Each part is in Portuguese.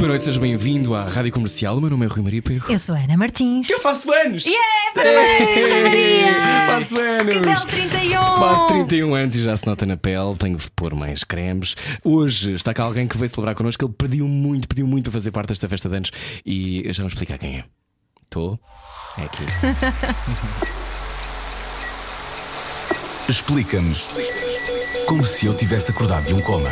Muito boa noite, seja bem-vindo à Rádio Comercial. O meu nome é Rui Maria Perro. Eu sou a Ana Martins. Eu faço anos! Yeah, parabéns, Ana Maria! Faço anos! Que belo 31! Faço 31 anos e já se nota na pele, tenho de pôr mais cremes. Hoje está cá alguém que veio celebrar connosco. Ele pediu muito, pediu muito para fazer parte desta festa de anos e eu já vou explicar quem é. Estou? É aqui. Explica-nos como se eu tivesse acordado de um coma.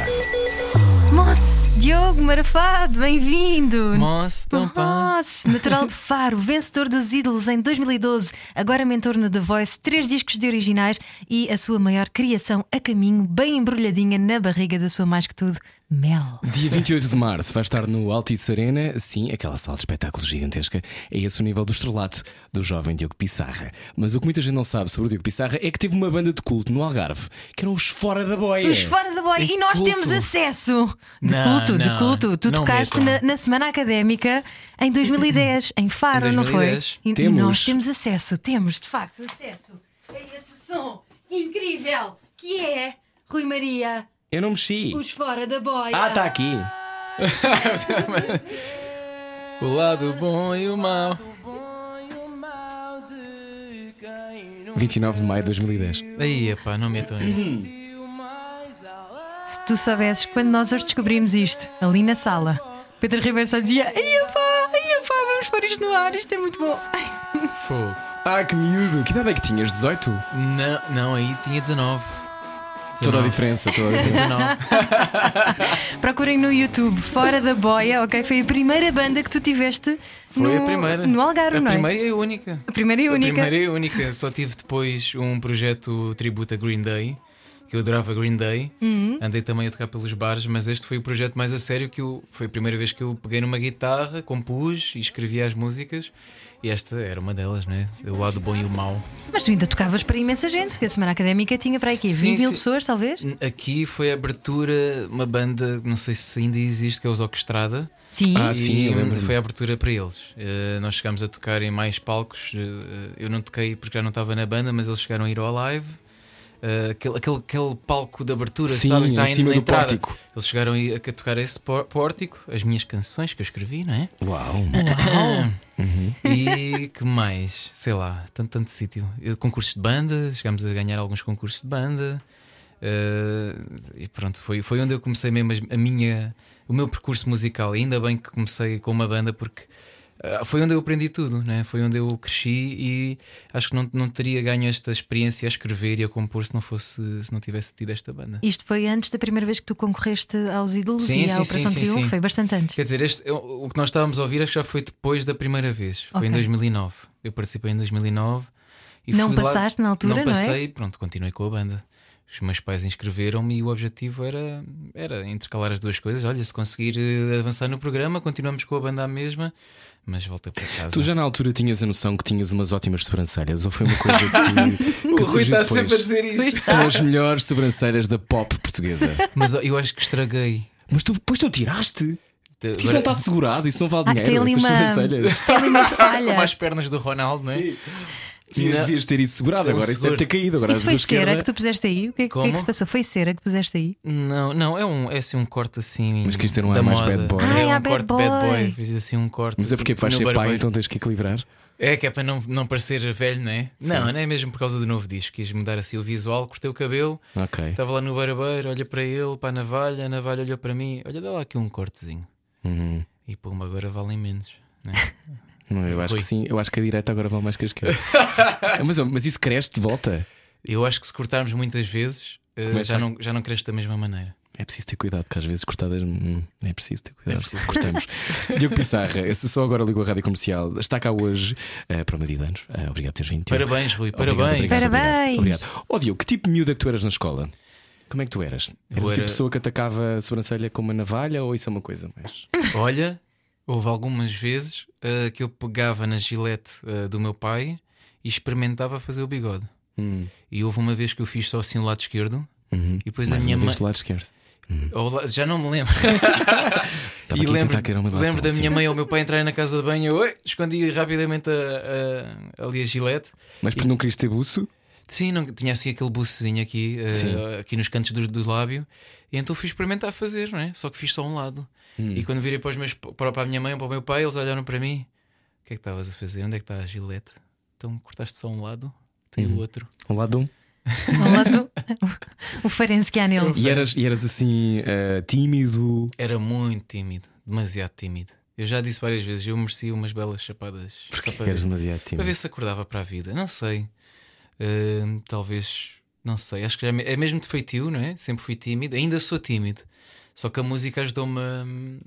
Moço, Diogo Marafado, bem-vindo! Moço, natural de Faro, vencedor dos ídolos em 2012, agora mentor no The Voice, três discos de originais e a sua maior criação a caminho, bem embrulhadinha na barriga da sua mais que tudo, Mel. Dia 28 de março vai estar no Altice Arena, sim, aquela sala de espetáculos gigantesca. É esse o nível do estrelato do jovem Diogo Pissarra. Mas o que muita gente não sabe sobre o Diogo Pissarra é que teve uma banda de culto no Algarve, que eram os Fora da Boia. Os fora da boia. De E nós culto. temos acesso. De Não, culto, de não, culto. Tu tocaste na, na semana académica em 2010, em Faro, Em não foi? 2010. E, Temos. nós temos acesso, temos de facto acesso a esse som incrível que é Rui Maria, Eu não mexi. os fora da boia. Ah, está aqui. O lado bom e o mau. 29 de maio de 2010. Aí, epá, não isso. Se tu soubesses quando nós hoje descobrimos isto, ali na sala, Pedro Ribeiro só dizia: Ai pá, ai pá, vamos pôr isto no ar, isto é muito bom. Fogo. Ah, que miúdo. Que idade é que tinhas? 18? Não, não, aí tinha 19. Toda a 19. diferença, toda a diferença. 19. Procurem no YouTube, Fora da Boia, ok? Foi a primeira banda que tu tiveste Foi no, a primeira. no Algarve, A não é? primeira e a única. A primeira e A única. primeira e a única. Só tive depois um projeto tributo a Green Day, que eu adorava Green Day. Uhum. Andei também a tocar pelos bares, mas este foi o projeto mais a sério que eu. Foi a primeira vez que eu peguei numa guitarra, compus e escrevi as músicas. E esta era uma delas, né? O lado bom e o mau. Mas tu ainda tocavas para imensa gente, porque a semana académica tinha para aqui 20 Sim, mil pessoas, talvez? Aqui foi a abertura, uma banda, não sei se ainda existe, que é os Orquestrada. Sim. Ah, e sim, foi a abertura para eles. Eh, nós chegámos a tocar em mais palcos. eh, eu não toquei porque já não estava na banda, mas eles chegaram a ir ao live. Eh, aquele, aquele, aquele palco de abertura, Sim, sabe? Que está em cima na do entrada. pórtico. Eles chegaram a, tocar esse pór- pórtico, as minhas canções que eu escrevi, não é? Uau. E que mais? Sei lá, tanto, tanto sítio. Concursos de banda, chegámos a ganhar alguns concursos de banda. eh, e pronto, foi, foi onde eu comecei mesmo a minha, o meu percurso musical. E ainda bem que comecei com uma banda porque foi onde eu aprendi tudo, né? foi onde eu cresci e acho que não, não teria ganho esta experiência a escrever e a compor se não fosse se não tivesse tido esta banda. Isto foi antes da primeira vez que tu concorreste aos ídolos Sim, e à sim, Operação sim, Triunfo, foi bastante antes. Quer dizer, este, o que nós estávamos a ouvir acho que já foi depois da primeira vez. Foi Ok. em 2009. Eu participei em 2009. E Não fui lá- passaste na altura, não não é? passei, pronto, continuei com a banda. Os meus pais inscreveram-me e o objetivo era, era intercalar as duas coisas. Olha, se conseguir eh, avançar no programa, continuamos com a banda à mesma, mas volta para casa. Tu já na altura tinhas a noção que tinhas umas ótimas sobrancelhas ou foi uma coisa que, que o Rui está depois? sempre a dizer isto. São as melhores sobrancelhas da pop portuguesa. Mas eu acho que estraguei. Mas tu, depois tu tiraste. Isso não está segurado, isso não vale Ah, tem dinheiro. ali essas uma, sobrancelhas. tem ali uma falha. Como as pernas do Ronaldo, não é? Devias, Não. devias ter isso segurado, agora isso deve ter caído. Agora Isso foi duas cera esquerda- que tu puseste aí? O que, é- o que é que se passou? Foi cera que puseste aí? Não, não, é, um, é assim um corte assim. Mas que isto era um da ar mais moda. bad boy. Ah, É é um a bad corte bad boy. boy. Fiz assim um corte. Mas é porque vais no ser pai, barbeiro. então tens que equilibrar. É que é para não, não parecer velho, não é? Não, não é mesmo por causa do novo disco. Quis mudar assim o visual, cortei o cabelo, Ok. estava lá no barbeiro, olha para ele, para a navalha, a navalha olhou para mim, olha, dá lá aqui um cortezinho. Uhum. E pum, agora valem menos. Não é? Não, eu acho Rui. que sim. Eu acho que a direita agora vale mais que a esquerda. mas, mas isso cresce de volta. Eu acho que se cortarmos muitas vezes, eh, Começa já a- não, já não cresce da mesma maneira. É preciso ter cuidado, porque às vezes cortadas hum, é preciso ter cuidado. É preciso. Cortamos. Diogo Pissarra, esse só agora ligou a rádio comercial, está cá hoje eh, para dia de anos. Eh, obrigado por teres vindo. Parabéns, Rui, Obrigado, parabéns. obrigado, Parabéns. Obrigado. obrigado. Ó Diogo, que tipo de miúda que tu eras na escola? Como é que tu eras? Eras o tipo era- de pessoa que atacava a sobrancelha com uma navalha ou isso é uma coisa mais. Olha, houve algumas vezes eh, que eu pegava na gilete eh, do meu pai e experimentava fazer o bigode. Hum. E houve uma vez que eu fiz só assim o lado esquerdo. Uhum. E depois Mais a minha mãe. lado esquerdo. Ou la- Já não me lembro. E lembro, lembro da minha mãe ou meu pai entrarem na casa de banho. Eu escondi rapidamente a, a, ali a gilete. Mas porque não querias ter buço? Sim, não, tinha assim aquele bucezinho aqui, Sim. aqui nos cantos do, do lábio. E então fui experimentar fazer, não é? Só que fiz só um lado. Hum. E quando virei para, os meus, para para a minha mãe ou para o meu pai, eles olharam para mim: O que é que estavas a fazer? Onde é que está a gilete? Então cortaste só um lado, tem Uhum. o outro. Um lado um. Lado, o farense que há nele. E eras, e eras assim eh, tímido. Era muito tímido, demasiado tímido. Eu já disse várias vezes: eu merecia umas belas chapadas Porque só para eras ver, demasiado para tímido. ver se acordava para a vida. Não sei. Talvez, não sei. Acho que é me- é mesmo de feitio, não é? Sempre fui tímido, ainda sou tímido. Só que a música ajudou-me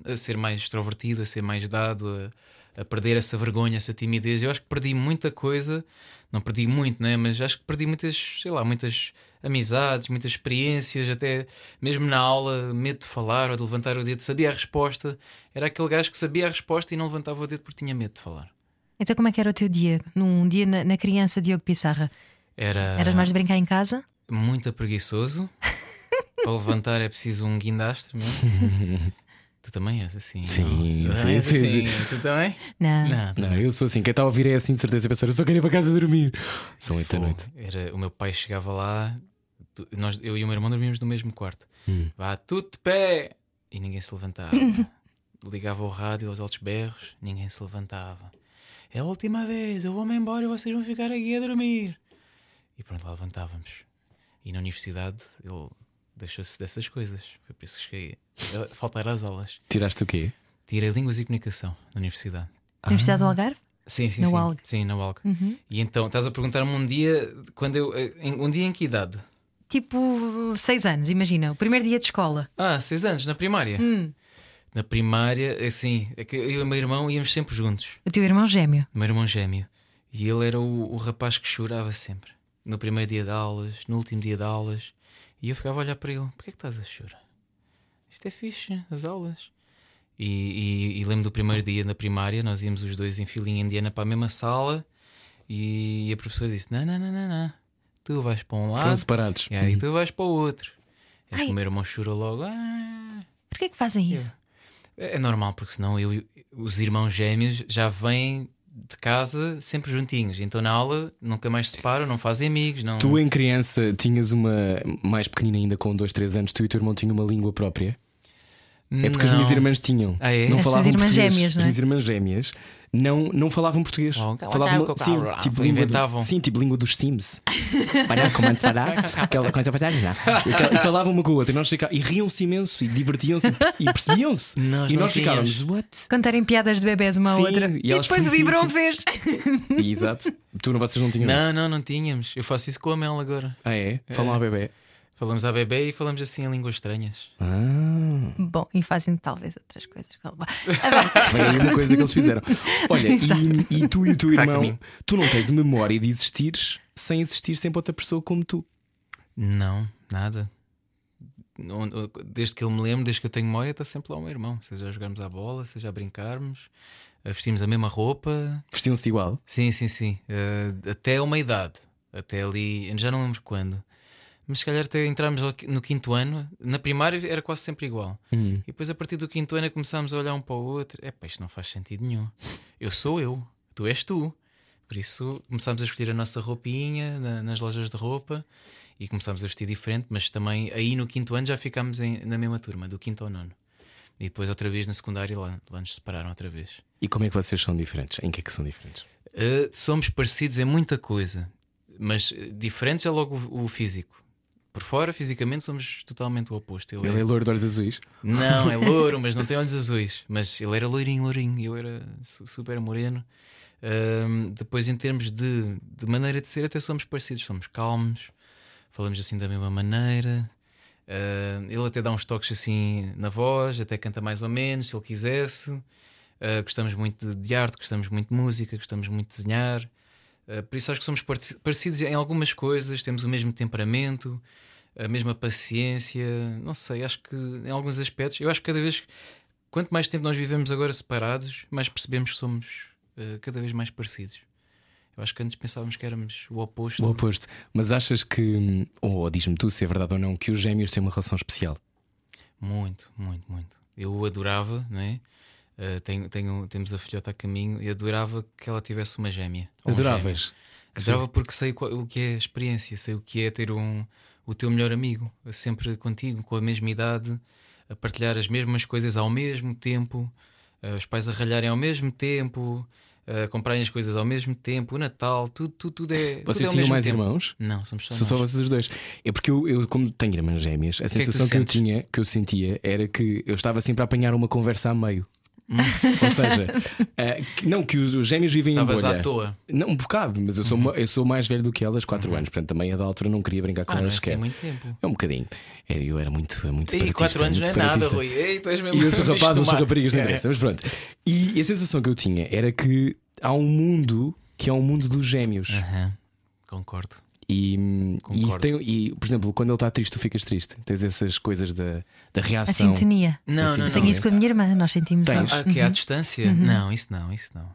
a, a ser mais extrovertido, a ser mais dado, a, a perder essa vergonha, essa timidez. Eu acho que perdi muita coisa, não perdi muito, né? mas acho que perdi muitas, sei lá, muitas amizades, muitas experiências, até mesmo na aula, medo de falar ou de levantar o dedo, sabia a resposta. Era aquele gajo que sabia a resposta e não levantava o dedo porque tinha medo de falar. Então, como é que era o teu dia? Num dia na, na criança Diogo Pissarra? Era Eras mais de brincar em casa? muito preguiçoso. Para levantar é preciso um guindastre mesmo. tu também és assim. Sim, não? sim, És sim, assim. sim. Tu também? Não. Não, Não, eu sou assim. Quem está a ouvir é assim, de certeza, pensar, eu só quero ir para casa dormir. São oito da noite. Era, o meu pai chegava lá, tu- nós, eu e o meu irmão dormíamos no mesmo quarto. Hum. Vá, tudo de pé! E ninguém se levantava. Ligava o rádio aos altos berros, ninguém se levantava. É a última vez, eu vou-me embora e vocês vão ficar aqui a dormir. E pronto, lá levantávamos. E na universidade ele deixou-se dessas coisas. Foi por isso que cheguei a faltar às aulas. Tiraste o quê? Tirei Línguas e Comunicação na universidade. Universidade do Algarve? Sim, sim, Na sim. UALG. Sim, na UALG. Uhum. E então, estás a perguntar-me um dia, quando eu, em- um dia em que idade? Tipo, seis anos, imagina, o primeiro dia de escola. Ah, seis anos, na primária. Hum. Na primária, assim, é que eu e o meu irmão íamos sempre juntos. O teu irmão gêmeo. O meu irmão gêmeo. E ele era o, o rapaz que chorava sempre. No primeiro dia de aulas, no último dia de aulas. E eu ficava a olhar para ele: porquê é que estás a chorar? Isto é fixe, as aulas. E, e- e lembro do primeiro dia na primária, nós íamos os dois em filinha indiana para a mesma sala. E a professora disse: não, não, não, não, não. Tu vais para um Foram lado separados. e aí tu vais para o outro. E acho Ai. que o meu irmão chorou logo. Ah. Porquê que fazem isso? É é normal, porque senão eu, e os irmãos gêmeos já vêm de casa sempre juntinhos. Então na aula nunca mais se separam, não fazem amigos. Não... Tu, em criança, tinhas uma mais pequenina ainda, com 2, 3 anos, tu e o teu irmão tinham uma língua própria? É porque as Não. minhas irmãs tinham. Ah, é? Não As falavam irmãs português. gêmeas, não é? As minhas irmãs gêmeas não, não falavam português. Oh, falavam sim, tipo língua inventavam. do, sim, tipo língua dos Sims. Aquela coisa. E E falavam uma com a outra e nós e riam-se imenso e divertiam-se e perce- e percebiam-se. Nós E nós ficávamos, what? Contarem piadas de bebés uma à Sim, outra. e E, depois o sim. fez. Exato. Tu não, vocês não tinham Não, isso. não, não tínhamos. Eu faço isso com a Mel agora. Ah, é? Falam a bebê. Falamos à bebê e falamos assim em línguas estranhas. Ah. Bom, e fazem talvez outras coisas. Foi aí uma coisa que eles fizeram. Olha, e, e tu e o teu a irmão, tu não tens memória de existires sem existir sempre outra pessoa como tu. Não, nada. Desde que eu me lembro, desde que eu tenho memória, está sempre lá o meu irmão. Seja a jogarmos à bola, seja a brincarmos, a vestirmos a mesma roupa. Vestiam-se igual. Sim, sim, sim. Eh, até uma idade. Até ali, já não lembro quando. Mas se calhar até entramos no quinto ano. Na primária era quase sempre igual. Hum. E depois a partir do quinto ano começámos a olhar um para o outro. É pá, isto não faz sentido nenhum. Eu sou eu, tu és tu. Por isso começámos a escolher a nossa roupinha na- nas lojas de roupa e começámos a vestir diferente, mas também aí no quinto ano já ficámos em- na mesma turma, do quinto ao nono. E depois outra vez na secundária lá, lá nos separaram outra vez. E como é que vocês são diferentes? Em que é que são diferentes? Uh, somos parecidos em muita coisa, mas diferentes é logo o, o físico. Por fora, fisicamente, somos totalmente o oposto. Ele Ele é é... loiro de olhos azuis. Não, é louro, mas não tem olhos azuis. Mas ele era loirinho, loirinho, eu era su- super moreno. Um, depois, em termos de, de maneira de ser, até somos parecidos. Somos calmos, falamos assim da mesma maneira. Uh, ele até dá uns toques assim na voz, até canta mais ou menos, se ele quisesse. Uh, gostamos muito de, de arte, gostamos muito de música, gostamos muito de desenhar. Uh, por isso acho que somos parecidos em algumas coisas, temos o mesmo temperamento, a mesma paciência. Não sei, acho que em alguns aspectos, eu acho que cada vez, quanto mais tempo nós vivemos agora separados, mais percebemos que somos uh, cada vez mais parecidos. Eu Acho que antes pensávamos que éramos o oposto. O oposto. Mas achas que, ou diz-me tu se é verdade ou não, que os gêmeos têm uma relação especial? Muito, muito, muito. Eu adorava, não é? Uh, tenho, tenho, temos a filhota a caminho e adorava que ela tivesse uma gêmea. Adoravas? Adorava porque sei qual- o que é a experiência, sei o que é ter um, o teu melhor amigo, sempre contigo, com a mesma idade, a partilhar as mesmas coisas ao mesmo tempo, eh, os pais a ralharem ao mesmo tempo, a comprarem as coisas ao mesmo tempo, o Natal, tudo, tudo, tudo é. tudo Vocês é ao tinham mais tempo. irmãos? Não, somos só São só vocês os dois. É porque eu, eu, como tenho irmãs gêmeas, a que é que sensação que, eu tinha, que eu sentia, era que eu estava sempre a apanhar uma conversa a meio. Ou seja, que- não, que os, os gêmeos vivem em Estavas bolha. à toa. Uhum. Não, um bocado, mas eu sou, ma- eu sou mais velho do que elas, 4 anos, portanto também a da altura não queria brincar com Ah, não é elas assim muito tempo. É um bocadinho. É, Eu era muito, muito separatista, 4 anos não é nada. Rui. Ei, tu és mesmo E eu sou rapaz, eu sou raparigas, não É. interessa, mas pronto. E, e a sensação que eu tinha era que há um mundo que é um mundo dos gêmeos. Aham, Concordo. E, e, isso tem, e, por exemplo, quando ele está triste, tu ficas triste. Tens essas coisas da, da A reação. sintonia. Não, Assim, não, Eu não. tenho isso com a minha irmã, nós sentimos Tens? algo. Ah, que é à Uhum. distância? Não, isso não, isso não.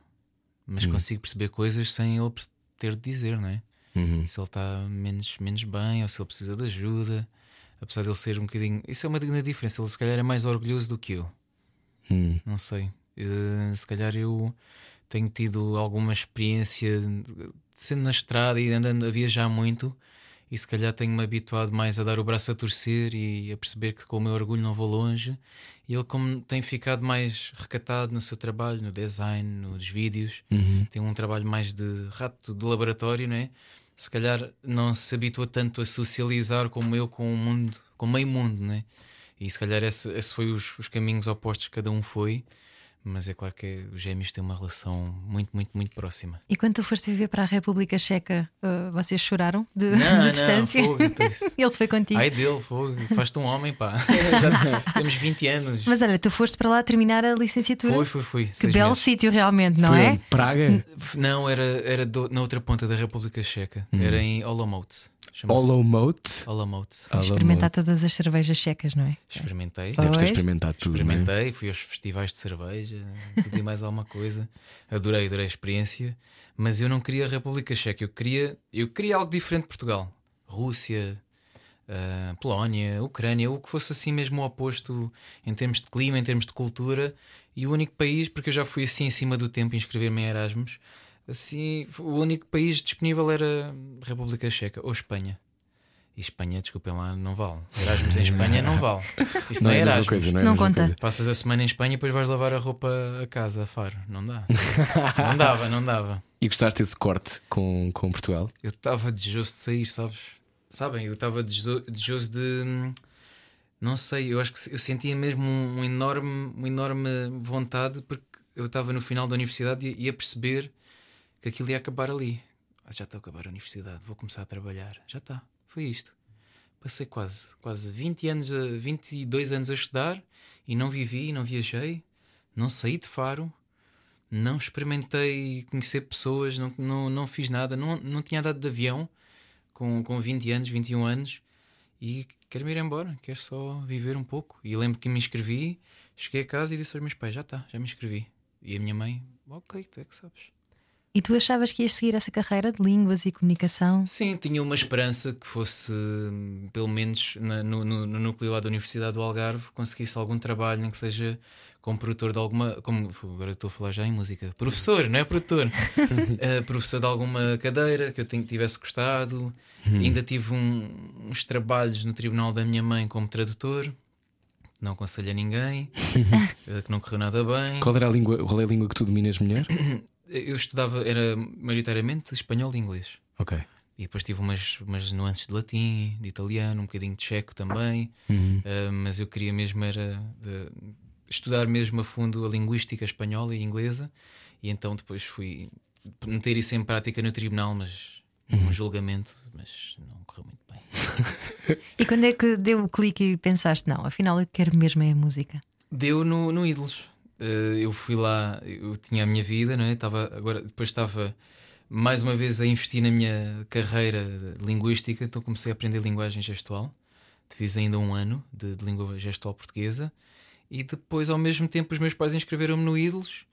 Mas Hum. consigo perceber coisas sem ele ter de dizer, não é? Uhum. Se ele está menos, menos bem ou se ele precisa de ajuda. Apesar de ele ser um bocadinho. Isso é uma grande diferença. Ele se calhar é mais orgulhoso do que eu. Hum. Não sei. Eh, se calhar eu tenho tido alguma experiência de- sendo na estrada e andando a viajar muito. E se calhar tenho-me habituado mais a dar o braço a torcer e a perceber que com o meu orgulho não vou longe. E ele, como tem ficado mais recatado no seu trabalho, no design, nos vídeos, Uhum. tem um trabalho mais de rato de laboratório, não é? Se calhar não se habitua tanto a socializar como eu com o mundo, com o meio mundo, não é? E se calhar esse, esse foi os, os caminhos opostos que cada um foi. Mas é claro que os gêmeos têm uma relação muito, muito, muito próxima. E quando tu foste viver para a República Checa, uh, vocês choraram de, Não, de não, distância? fogo, isso- Ele foi contigo. Ai dele, fogo, faz-te um homem, pá. Já temos 20 anos. Mas olha, tu foste para lá terminar a licenciatura. Foi, foi, foi. que belo meses. sítio, realmente, não Foi é? Praga? Não, era, era do- na outra ponta da República Checa. Era em Olomouc. Olomouc? Olomouc. Experimentar todas as cervejas checas, não é? Experimentei. Deves ter experimentado tudo. é? Experimentei, fui aos festivais de cerveja, tudo e mais alguma coisa. Adorei, adorei a experiência. Mas eu não queria a República Checa, eu queria, eu queria algo diferente de Portugal. Rússia, ah, Polónia, Ucrânia, o que fosse assim mesmo o oposto em termos de clima, em termos de cultura. E o único país, porque eu já fui assim em cima do tempo inscrever-me em Erasmus, assim, o único país disponível era República Checa ou Espanha. E Espanha, desculpem lá, não vale. Erasmus em Espanha não vale. Isso não, Não é é a mesma Erasmus. coisa, não é? Não mesma conta. coisa. Passas a semana em Espanha e depois vais lavar a roupa a casa, a faro. Não dá. não dava, não dava. E gostaste desse corte com, com Portugal? Eu estava desejoso de sair, sabes? Sabem, eu estava desejo- desejoso de. Não sei, eu acho que eu sentia mesmo um enorme, uma enorme vontade porque eu estava no final da universidade e ia perceber que aquilo ia acabar ali. Ah, já está a acabar a universidade, vou começar a trabalhar. Já está, foi isto. Passei quase, quase 20 anos, a, 22 anos a estudar e não vivi, não viajei, não saí de Faro, não experimentei conhecer pessoas, não, não, não fiz nada, não, não tinha andado de avião com, com 20 anos, 21 anos e quero-me ir embora, quero só viver um pouco. E lembro que me inscrevi, cheguei a casa e disse aos meus pais: Já está, já me inscrevi. E a minha mãe: Ok, tu é que sabes. E tu achavas que ias seguir essa carreira de línguas e comunicação? Sim, tinha uma esperança que fosse, hum, pelo menos na- no, no- no núcleo lá da Universidade do Algarve, conseguisse algum trabalho, nem que seja como produtor de alguma. Como, agora estou a falar já em música. Professor, não é produtor? Eh, professor de alguma cadeira que eu tivesse gostado. Ainda tive um- uns trabalhos no tribunal da minha mãe como tradutor. Não aconselho a ninguém, eh, que não correu nada bem. Qual era a língua, qual é a língua que tu dominas melhor? Eu estudava, era maioritariamente espanhol e inglês. ok. E depois tive umas, umas nuances de latim, de italiano, um bocadinho de checo também. Uhum. Uh, mas eu queria mesmo era de- estudar mesmo a fundo a linguística espanhola e inglesa. E então depois fui meter isso em prática no tribunal, mas um julgamento, mas não correu muito bem. E quando é que deu o clique e pensaste, não, afinal eu quero mesmo é a música? Deu no, no Ídolos. Uh, eu fui lá, eu tinha a minha vida, não é? Estava, agora, depois estava mais uma vez a investir na minha carreira linguística, então comecei a aprender linguagem gestual. Fiz ainda um ano de, de língua gestual portuguesa e depois, ao mesmo tempo, os meus pais inscreveram-me no Ídolos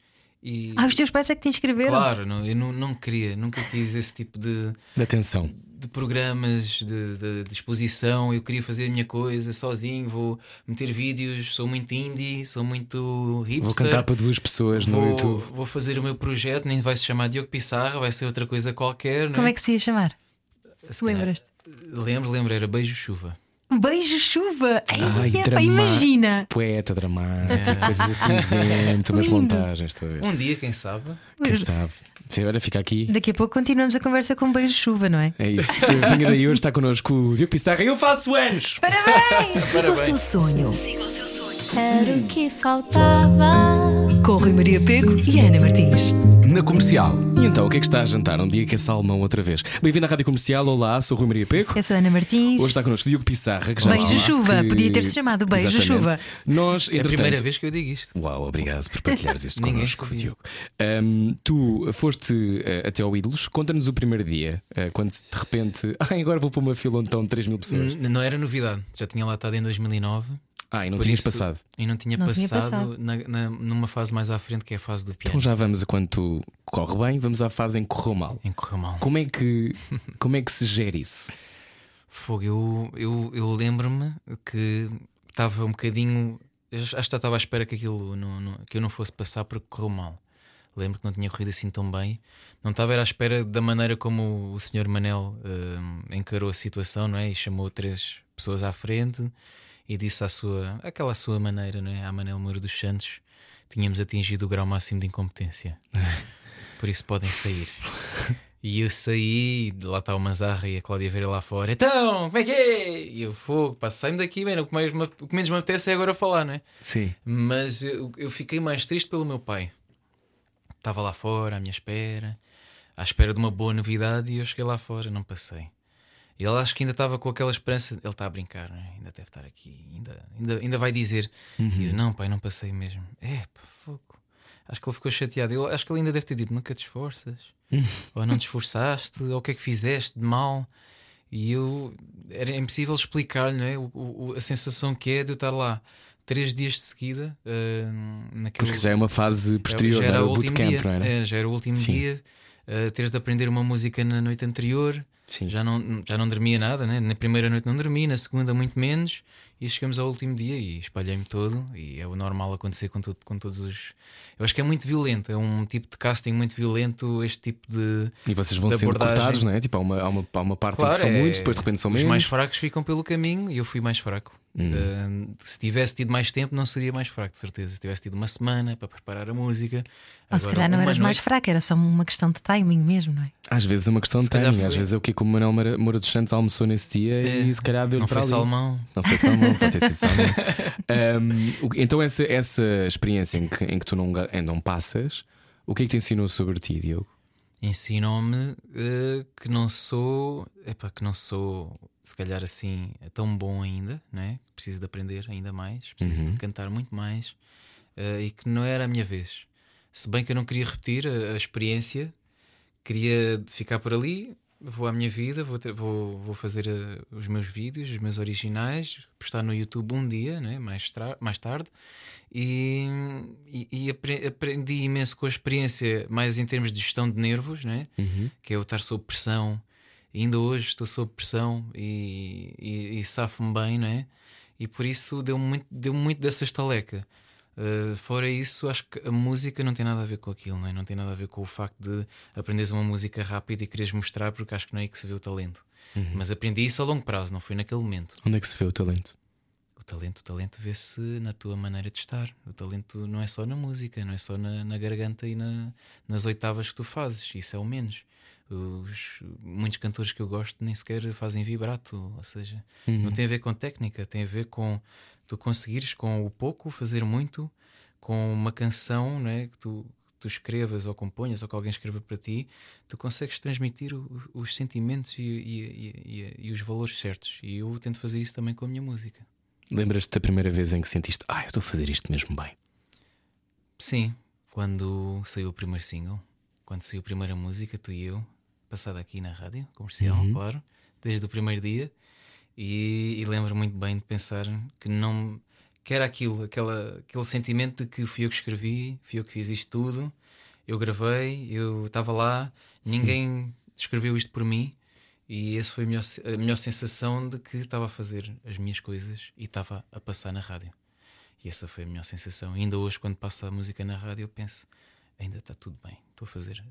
E, Ah, os teus pais é que te inscreveram? claro, não, eu não, não queria, nunca quis esse tipo de, De atenção. Programas de, de, de exposição. Eu queria fazer a minha coisa sozinho, vou meter vídeos, sou muito indie, sou muito hipster. Vou cantar para duas pessoas no Vou, YouTube. vou fazer o meu projeto, nem vai se chamar Diogo Pissarra, vai ser outra coisa qualquer. Como é que se ia chamar? Se Lembras-te? Lembro, lembro, era Beijo Chuva. Beijo chuva! Ai, Ai, epá, drama- imagina! Poeta dramático, coisas assim, cinzento, umas montagens. Um dia, quem sabe? Quem sabe? Agora fica aqui. Daqui a pouco continuamos a conversa com beijo chuva, não é? É isso. Vinha daí hoje está connosco o Diogo Pissarra e eu faço anos. Parabéns! Siga o seu sonho. Era o que faltava. Com Rui Maria Pego e Ana Martins. Na comercial. E então, o que é que está a jantar? Um dia que é salmão outra vez. Bem-vindo à Rádio Comercial. Olá, sou o Rui Maria Peco. Eu sou a Ana Martins. Hoje está connosco o Diogo Pissarra, que já Beijo chuva. que- Podia ter-se chamado Beijo Exatamente. chuva. Nós, É a primeira vez que eu digo isto. Uau, obrigado por partilhares isto connosco. Diogo. Ahm, tu foste eh, até ao Ídolos, conta-nos o primeiro dia, eh, quando de repente. Ai, agora vou para uma fila onde estão 3 mil pessoas. N- Não era novidade, já tinha lá estado em 2009. Ah, e não por tinhas isso- passado. E não tinha Não tinha passado, passado. na- na- numa fase mais à frente, que é a fase do piano. Então já vamos a quando corre bem, vamos à fase em que correu mal. Em Corramal. Como é que, como é que se gera isso? Fogo, eu, eu, eu lembro-me que estava um bocadinho. eu Acho que estava à espera que aquilo não, não- que eu não fosse passar porque correu mal. Lembro que não tinha corrido assim tão bem. Não estava era à espera da maneira como o Sr. Manel hum, encarou a situação, não é? E chamou três pessoas à frente e disse à sua, aquela sua maneira, não é? À Manel Moura dos Santos, tínhamos atingido o grau máximo de incompetência. Por isso podem sair. E eu saí, lá está o Mazarra e a Cláudia Vera lá fora. Então, como é que é? E eu fogo, pá, sai-me daqui, mano. O que, mais me- o que menos me apetece é agora falar, não é? Sim. Mas eu, eu fiquei mais triste pelo meu pai. Estava lá fora, à minha espera, à espera de uma boa novidade, e eu cheguei lá fora, não passei. E ele acho que ainda estava com aquela esperança. Ele está a brincar, não é? ainda deve estar aqui, ainda, ainda, ainda vai dizer. E eu, não, pai, não passei mesmo. É, pá, fogo. Acho que ele ficou chateado. Eu acho que ele ainda deve ter dito: nunca te esforças, ou não te esforçaste, ou o que é que fizeste de mal. E eu era impossível explicar-lhe não é? o, o- a sensação que é de eu estar lá três dias de seguida uh, naquele Porque já é uma fase posterior já era ao o último bootcamp, dia, não era? é, já era o último Sim. dia. uh, teres de aprender uma música na noite anterior, Sim. já não, já não dormia nada, né? na primeira noite não dormi, na segunda muito menos, e chegamos ao último dia e espalhei-me todo. E é o normal acontecer com, todo, com todos os. Eu acho que é muito violento, é um tipo de casting muito violento, este tipo de. E vocês vão de sendo abordagem. cortados, não é? Tipo, há uma, há uma, há uma parte Claro, que são é- muitos, depois de repente são Os menos. mais fracos ficam pelo caminho e eu fui mais fraco. Hum. Uh, se tivesse tido mais tempo, não seria mais fraco, de certeza. Se tivesse tido uma semana para preparar a música. Ou se agora calhar não eras mais noite- fraca, era só uma questão de timing mesmo, não é? Às vezes é uma questão de Se calhar timing, às vezes é o que é o Manuel Moura, dos Santos almoçou nesse dia É, e se calhar deu Não para foi ali. salmão. Não foi salmão, pode ter sido salmão. Um, então, essa, essa experiência em que, em que tu não, em não passas, o que é que te ensinou sobre ti, Diogo? ensinou-me eh, que não sou, epá, que não sou, se calhar assim, tão bom ainda, né? Preciso de aprender ainda mais, preciso de cantar muito mais eh, e que não era a minha vez. Se bem que eu não queria repetir a, a experiência, queria ficar por ali, vou à minha vida, vou, ter- vou, vou fazer eh, os meus vídeos, os meus originais, postar no YouTube um dia, né? mais, mais tarde. E, e- e apre- aprendi imenso com a experiência, mais em termos de gestão de nervos, né? que é eu estar sob pressão. E ainda hoje estou sob pressão e, e, e safo-me bem, não é? E por isso deu-me muito, deu muito dessa estaleca. Uh, fora isso, acho que a música não tem nada a ver com aquilo, não é? Não tem nada a ver com o facto de aprenderes uma música rápida e quereres mostrar, porque acho que não é aí que se vê o talento. Mas aprendi isso a longo prazo, não foi naquele momento. Onde é que se vê o talento? O talento, o talento vê-se na tua maneira de estar. O talento não é só na música, não é só na, na garganta e na- nas oitavas que tu fazes. Isso é o menos. Os, muitos cantores que eu gosto nem sequer fazem vibrato, ou seja, não tem a ver com técnica, tem a ver com tu conseguires com o pouco fazer muito, com uma canção não é, que tu, tu escrevas ou componhas ou que alguém escreva para ti, tu consegues transmitir o- os sentimentos e, e- e- e- e os valores certos. E eu tento fazer isso também com a minha música. Lembras-te da primeira vez em que sentiste, ah, eu estou a fazer isto mesmo bem? Sim, quando saiu o primeiro single, quando saiu a primeira música, tu e eu, passada aqui na rádio comercial, claro, desde o primeiro dia, e, e lembro muito bem de pensar que não que era aquilo, aquela, aquele sentimento de que fui eu que escrevi, fui eu que fiz isto tudo, eu gravei, eu estava lá, ninguém escreveu isto por mim. E essa foi a melhor, a melhor sensação de que estava a fazer as minhas coisas e estava a passar na rádio. E essa foi a melhor sensação. ainda hoje, quando passa a música na rádio, eu penso: ainda está tudo bem, estou a fazer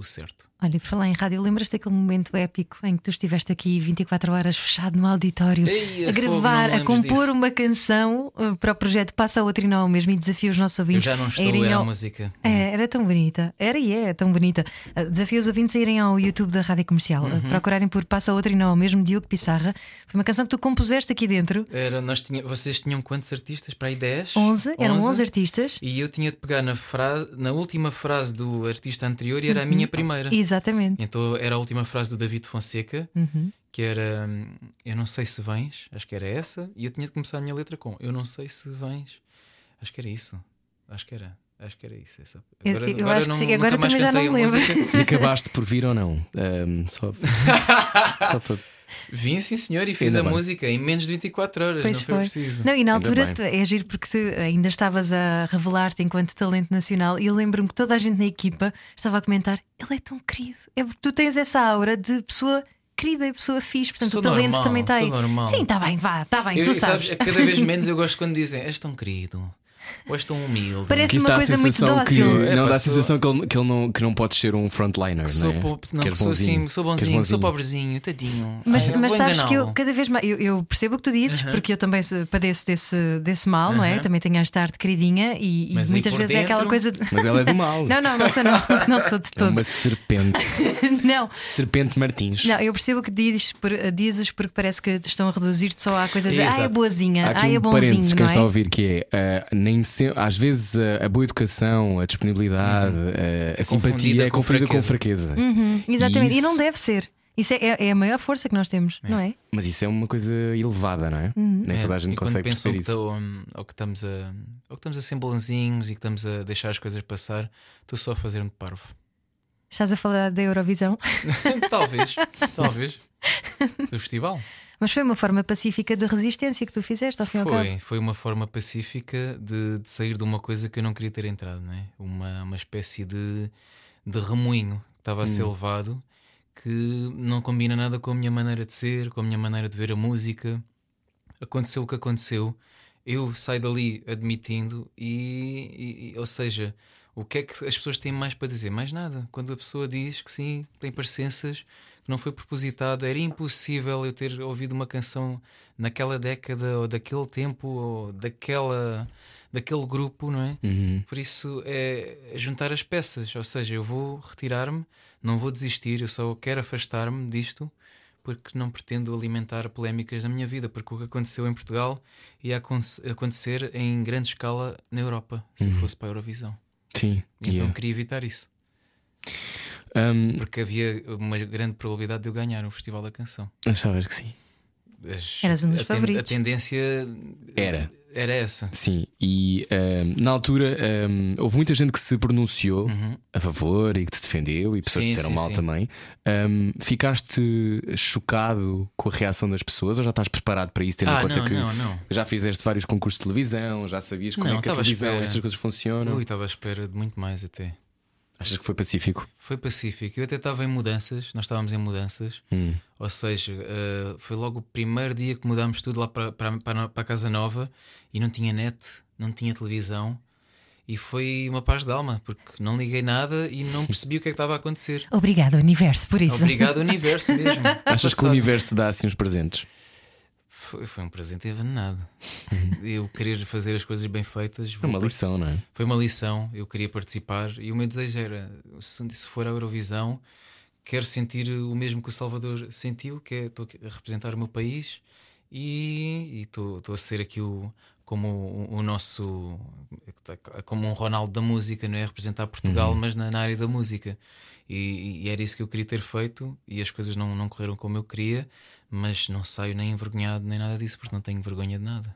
o certo. Olha, por falar em rádio, lembras daquele momento épico em que tu estiveste aqui 24 horas fechado no auditório Ei, a a fogo, gravar, não a compor disso. uma canção uh, para o projeto Passa a Outra e não ao mesmo e desafio os nossos Eu ouvintes já não a estou, era a ao- música. É, era tão bonita. Era e é tão bonita. Uh, Desafio os ouvintes a irem ao YouTube da Rádio Comercial, uh, Uhum. procurarem por Passa a Outra e não ao mesmo, Diogo Pissarra. Foi uma canção que tu compuseste aqui dentro. Era, nós tinha, vocês tinham quantos artistas? Para aí 10? 11, eram 11 artistas. E eu tinha de pegar na, frase, na última frase do artista anterior e era a minha primeira. Exatamente. Então era a última frase do David Fonseca, Uhum. que era hum, Eu não sei se vens, acho que era essa, e eu tinha de começar a minha letra com Eu não sei se vens. Acho que era isso. Acho que era. Acho que era isso. Essa- Agora, eu agora acho que não, sim, nunca agora também já não me lembro. E acabaste por vir ou não? Ahm, só... só para- Vim sim, senhor, e fiz Ainda a bem. música em menos de 24 horas. Pois não foi, foi. preciso. Não, e na Ainda altura bem. tu- é giro porque tu ainda estavas a revelar-te enquanto talento nacional e eu lembro-me que toda a gente na equipa estava a comentar: ele é tão querido. É porque tu tens essa aura de pessoa querida e pessoa fixe, portanto Sou o talento normal, também está aí. normal. Sim, está bem, vá, está bem, Eu, tu sabes, sabes. cada vez menos eu gosto quando dizem És tão querido, ou és tão humilde. Parece Que uma a coisa muito sensação que, dócil. É, não pá, dá a sou- sensação que ele, que ele não, que não pode ser um frontliner, Que não sou, é? po- não, Que que és sou bonzinho, assim, sou que és bonzinho, sou bonzinho. pobrezinho, tadinho. Mas, Ai, mas sabes que eu cada vez mais eu, eu percebo o que tu dizes, Aham. porque eu também padeço desse, desse mal, não é? Também tenho esta arte queridinha e, e Mas muitas vezes é aquela dentro- coisa. de- Mas ela é do mal. Não, não, não sou, não, não sou de É todo. uma serpente. Não, serpente Martins. Não, eu percebo que dizes, por, dizes porque parece que estão a reduzir-te só à coisa de Exato. ai, é boazinha, ai, é parênteses bonzinho, quem não está a é? ouvir que é ah, nem às vezes ah, a boa educação, a disponibilidade, ah, a simpatia confundida é com confundida com fraqueza. Uhum, exatamente, e, isso- não deve ser. Isso é, é- é a maior força que nós temos, não é? Mas isso é uma coisa elevada, não é? Uhum. Nem É, toda a gente e consegue perceber que isso. tô, ou que estamos a ou que estamos a ser bonzinhos e que estamos a deixar as coisas passar, estou só a fazer-me parvo. Estás a falar da Eurovisão, talvez, talvez. Do festival. Mas foi uma forma pacífica de resistência que tu fizeste ao fim e ao cabo. Foi, foi uma forma pacífica de, de sair de uma coisa que eu não queria ter entrado, não é? uma, uma espécie de, de remoinho que estava a ser Hum. levado que não combina nada com a minha maneira de ser, com a minha maneira de ver a música. Aconteceu o que aconteceu, eu saio dali admitindo, e, e- e- ou seja, o que é que as pessoas têm mais para dizer? Mais nada. Quando a pessoa diz que sim, tem parecenças, que não foi propositado, era impossível eu ter ouvido uma canção naquela década, ou daquele tempo, ou daquela, daquele grupo, não é? Uhum. Por isso é juntar as peças, ou seja, eu vou retirar-me, não vou desistir, eu só quero afastar-me disto porque não pretendo alimentar polémicas na minha vida, porque o que aconteceu em Portugal ia acon- acontecer em grande escala na Europa, se eu fosse para a Eurovisão. Sim. Então yeah. queria evitar isso, Um, porque havia uma grande probabilidade de eu ganhar o Festival da Canção. achavas que sim. As- Eras um dos a, ten- favoritos. a tendência Era. era essa. Sim, e ahm, na altura ahm, houve muita gente que se pronunciou a favor e que te defendeu, e pessoas Sim, que disseram sim, mal sim. também. Ahm, ficaste chocado com a reação das pessoas ou já estás preparado para isso, tendo Ah, em conta não, que não, não. já fizeste vários concursos de televisão, já sabias como Não, é que a televisão, estas coisas funcionam? Ui, estava à espera de muito mais até. Achas que foi pacífico? Foi pacífico. Eu até estava em mudanças, nós estávamos em mudanças. Hum. Ou seja, eh, foi logo o primeiro dia que mudámos tudo lá para, para, para, a Casa Nova e não tinha net, não tinha televisão. E foi uma paz de alma, porque não liguei nada e não percebi o que é que estava a acontecer. Obrigado, universo, por isso. Obrigado, universo mesmo. Achas que o universo dá assim uns presentes? Foi, foi um presente envenenado. Eu querer fazer as coisas bem feitas. Vou uma lição, não é? Foi uma lição, eu queria participar e o meu desejo era, se for à Eurovisão, quero sentir o mesmo que o Salvador sentiu, que é estou a representar o meu país e estou a ser aqui o, como o, o nosso como um Ronaldo da música, não é? Representar Portugal, mas na, na área da música. E, e era isso que eu queria ter feito e as coisas não, não correram como eu queria, mas não saio nem envergonhado nem nada disso, porque não tenho vergonha de nada.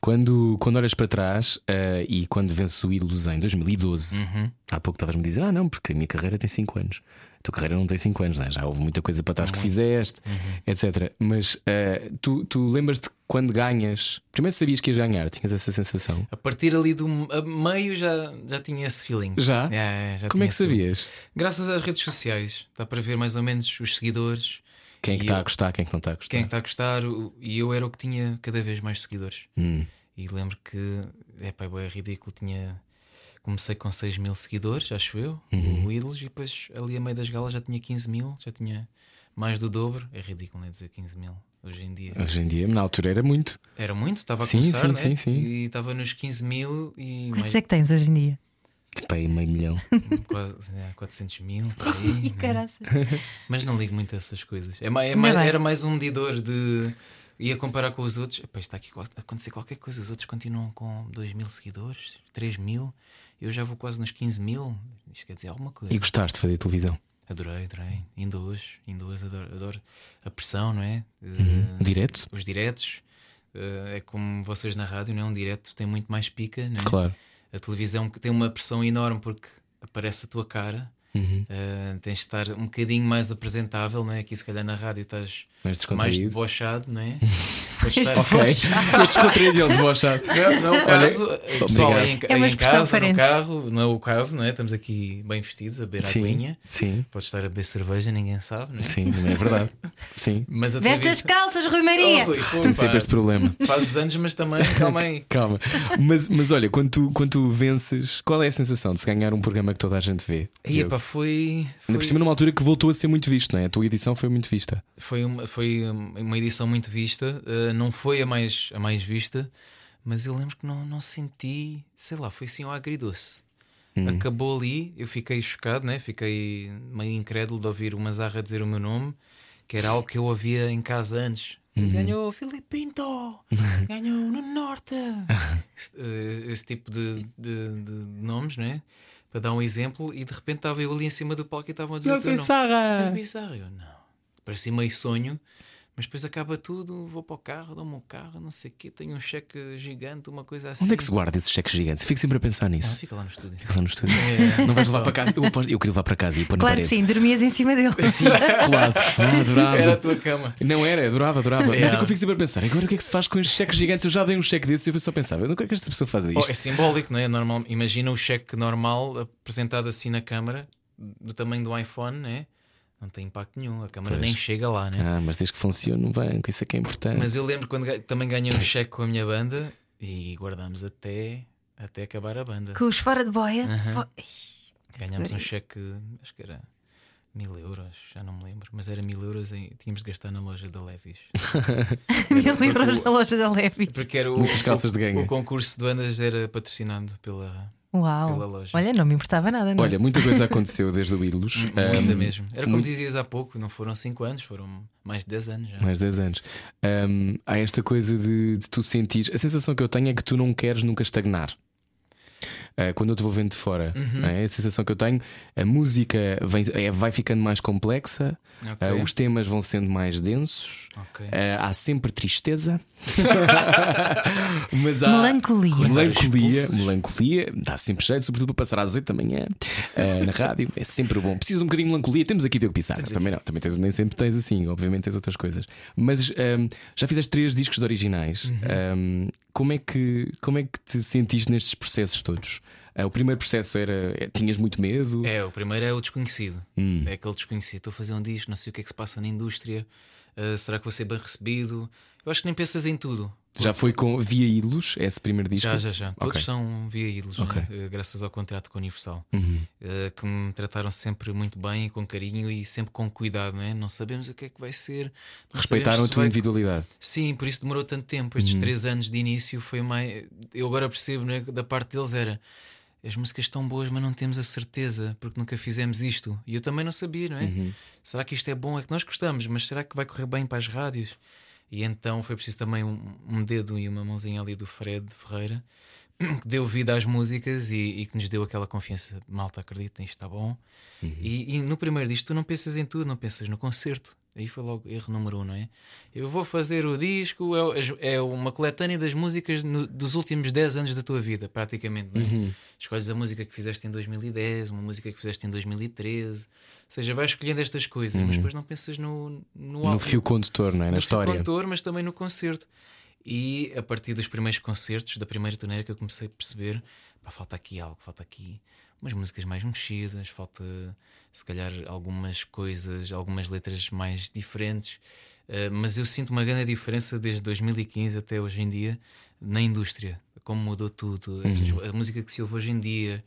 Quando, quando olhas para trás eh, e quando vences o Ídolos em 2012, Uhum. há pouco estavas-me a dizer: Ah, não, porque a minha carreira tem 5 anos. A tua carreira não tem 5 anos, né? já houve muita coisa para trás que fizeste, Uhum. etc. Mas eh, tu, tu lembras-te quando ganhas. Primeiro sabias que ias ganhar, tinhas essa sensação. A partir ali do meio já, já tinha esse feeling. Já? É, já Como é que esse feeling. sabias? Graças às redes sociais. Dá para ver mais ou menos os seguidores. Quem é que está a gostar, quem é que não está a gostar? Quem é que está a gostar? E eu era o que tinha cada vez mais seguidores. Hum. E lembro que é pá, é ridículo. Tinha comecei com 6 mil seguidores, acho eu, Uhum. o Ídolos, e depois ali a meio das galas já tinha 15 mil, já tinha mais do dobro. É ridículo, não é dizer 15 mil hoje em dia. Hoje em dia, na altura era muito. Era muito, estava a Sim, começar, sim, né? sim, sim. E estava nos 15 mil e mais Quantos é que tens hoje em dia? Tipo aí meio milhão. quase é, 400 mil. aí, né? Mas não ligo muito a essas coisas. É, é mais- era mais um medidor de. Ia comparar com os outros. Epá, está aqui a acontecer qualquer coisa. Os outros continuam com 2 mil seguidores, 3 mil. Eu já vou quase nos 15 mil. Isto quer dizer alguma coisa. E gostaste de fazer televisão? Adorei, adorei. Ainda hoje, ainda hoje adoro, adoro a pressão, não é? Uhum. Eh, Direto? os diretos. Eh, é como vocês na rádio, não é? Um direto tem muito mais pica, não é? Claro. A televisão tem uma pressão enorme porque aparece a tua cara. Uhum. Uh, tens de estar um bocadinho mais apresentável, não é? Aqui, se calhar, na rádio estás Mais mais debochado, não é? Podes estar- Ok. Eu descontraído e ele debochado. Não, não é o caso. Pessoal, aí em. É em casa, no carro, não é o caso, não é? Estamos aqui bem vestidos a beber Sim, aguinha. sim, Podes estar a beber cerveja, ninguém sabe, não é? sim, não é verdade. Sim. Mas a Veste as calças, Rui Maria! Oh, Rui, pô, Tem sempre este problema. Fazes anos, mas também, calma aí. Calma. Mas, mas olha, quando tu, quando tu vences, qual é a sensação de se ganhar um programa que toda a gente vê? E epá, foi. Ainda por cima, numa altura que voltou a ser muito visto, não é? A tua edição foi muito vista. Foi uma, foi uma edição muito vista, uh, não foi a mais, a mais vista, mas eu lembro que não, não senti, sei lá, foi assim um agridoce. Hum. Acabou ali, eu fiquei chocado, né? fiquei meio incrédulo de ouvir uma Zarra dizer o meu nome, que era algo que eu ouvia em casa antes. Uhum. Ganhou Filipe Pinto, ganhou no Norte. esse, uh, esse tipo de, de, de nomes, né? Para dar um exemplo, e de repente estava eu ali em cima do palco e estavam a dizer o teu nome. É bizarro. Eu, não. Parecia meio sonho, mas depois acaba tudo. Vou para o carro, dou-me o carro, não sei o quê. Tenho um cheque gigante, uma coisa assim. Onde é que se guarda esses cheques gigantes? Eu fico sempre a pensar Ah, nisso. fica lá no estúdio. Fica lá no estúdio. É, Não vais levar para casa. Eu, eu queria levar para casa e pôr na Claro que parede. sim, dormias em cima dele. Sim, colado. Ah, adorava. Era a tua cama. Não era, adorava, adorava. Mas é que eu fico sempre a pensar, agora o que é que se faz com estes cheques gigantes? Eu já dei um cheque desses e eu só pensava, eu não quero que esta pessoa faça Oh, isto. é simbólico, não é? Normal, imagina o cheque normal apresentado assim na câmara, do tamanho do iPhone, né? Não tem impacto nenhum. A câmara Pois. nem chega lá, né? Ah, mas desde que funcione no banco, isso é que é importante. Mas eu lembro quando também ganhei um cheque com a minha banda e guardámos até, até acabar a banda. Com os fora de boia. Fo- Ganhámos um cheque, acho que era mil euros, já não me lembro, mas era mil euros e tínhamos de gastar na loja da Levis. Mil euros o- na loja da Levi. Porque era o, Muitas calças de ganga. o concurso de bandas era patrocinado pela, Uau. pela loja. Olha, não me importava nada, não é? Olha, muita coisa aconteceu desde o Ídolos. Muita Ahm, mesmo. Era como muito- dizias há pouco, não foram 5 anos, foram mais de 10 anos já. Mais 10 anos. Ahm, há esta coisa de, de tu sentir. A sensação que eu tenho é que tu não queres nunca estagnar. Ah, quando eu te vou vendo de fora, Uhum. é? a sensação que eu tenho, a música vem, é, vai ficando mais complexa, Ok. ah, os temas vão sendo mais densos, Ok. ah, há sempre tristeza, mas há Melancolia. melancolia, melancolia, dá sempre jeito, sobretudo para passar às 8 da manhã na rádio, é sempre bom. Preciso um bocadinho de melancolia. Temos aqui Diogo Pissarra, também não, também tens, nem sempre tens assim, obviamente tens outras coisas. Mas ahm, já fizeste três discos de originais. Uhum. Ahm, como, é que, como é que te sentiste nestes processos todos? Ah, o primeiro processo era. é, Tinhas muito medo? É, o primeiro é o desconhecido. Hum. É aquele desconhecido. Estou a fazer um disco, não sei o que é que se passa na indústria. ah, será que vou ser bem recebido? Eu acho que nem pensas em tudo. Já foi com Via Ídolos, esse primeiro disco? Já, já, já. Todos Ok. são via ídolos, Ok. né? Eh, graças ao contrato com a Universal, Uhum. Eh, que me trataram sempre muito bem, com carinho e sempre com cuidado. Né? Não sabemos o que é que vai ser. Respeitaram a tua vai- individualidade. Sim, por isso demorou tanto tempo. Estes três anos de início foi mais. Eu agora percebo, né, que da parte deles era. As músicas estão boas, mas não temos a certeza, porque nunca fizemos isto. E eu também não sabia, não é? Uhum. Será que isto é bom? É que nós gostamos, mas será que vai correr bem para as rádios? E então foi preciso também um, um dedo e uma mãozinha ali do Fred Ferreira que deu vida às músicas e, e que nos deu aquela confiança. Malta, acredita, isto está bom. E, e no primeiro disco tu não pensas em tudo, não pensas no concerto. Aí foi logo erro número um, não é? Eu vou fazer o disco, é, é uma coletânea das músicas no- dos últimos 10 anos da tua vida, praticamente. Não é? Escolhes a música que fizeste em 2010, uma música que fizeste em 2013. Ou seja, vais escolhendo estas coisas, mas depois não pensas no, no, No álbum- fio condutor, não é? Na no fio história. condutor, mas também no concerto. E a partir dos primeiros concertos, da primeira torneira, que eu comecei a perceber: pá, falta aqui algo, falta aqui umas músicas mais mexidas, falta se calhar algumas coisas, algumas letras mais diferentes. Uh, mas eu sinto uma grande diferença desde 2015 até hoje em dia na indústria, como mudou tudo, Uhum. a música que se ouve hoje em dia,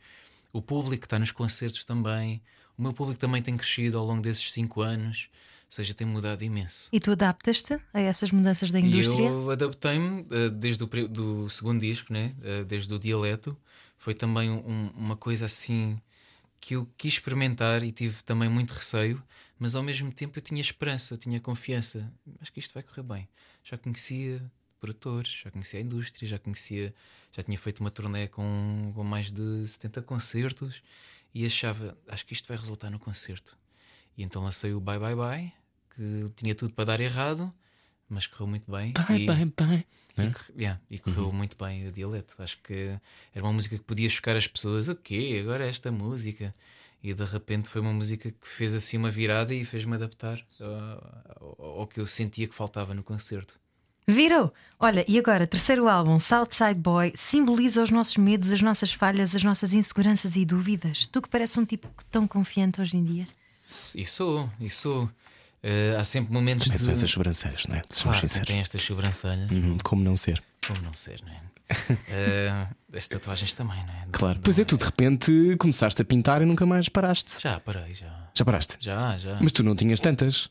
o público que está nos concertos também. O meu público também tem crescido ao longo desses cinco anos, seja, tem mudado imenso. E tu adaptas-te a essas mudanças da indústria? eu adaptei-me uh, desde o do segundo disco, né? Uh, desde o dialeto. Foi também um- uma coisa assim que eu quis experimentar e tive também muito receio, mas ao mesmo tempo eu tinha esperança, tinha confiança. Acho que isto vai correr bem. Já conhecia produtores, já conhecia a indústria, já conhecia, já tinha feito uma turnê com, com mais de 70 concertos e achava, acho que isto vai resultar no concerto. E então lancei o Bye Bye Bye, que tinha tudo para dar errado, mas correu muito bem. Bye, e, bye, bye. e, É? cor- yeah, e correu muito bem o dialeto. Acho que era uma música que podia chocar as pessoas. O quê? Agora esta música. E de repente foi uma música que fez assim uma virada e fez-me adaptar ao, ao- ao que eu sentia que faltava no concerto. Virou! Olha, e agora, terceiro álbum, Southside Boy, simboliza os nossos medos, as nossas falhas, as nossas inseguranças e dúvidas. Tu que parece um tipo tão confiante hoje em dia. E sou, e sou. Eh, há sempre momentos Também de. são essas sobrancelhas, não é? Claro, tem estas sobrancelhas. Uhum, Como não ser? Como não ser, não é? Eh, as tatuagens também, não é? Claro. Não Pois é, tu de repente começaste a pintar e nunca mais paraste. Já parei, já. Já paraste? Já, já. Mas tu não tinhas tantas.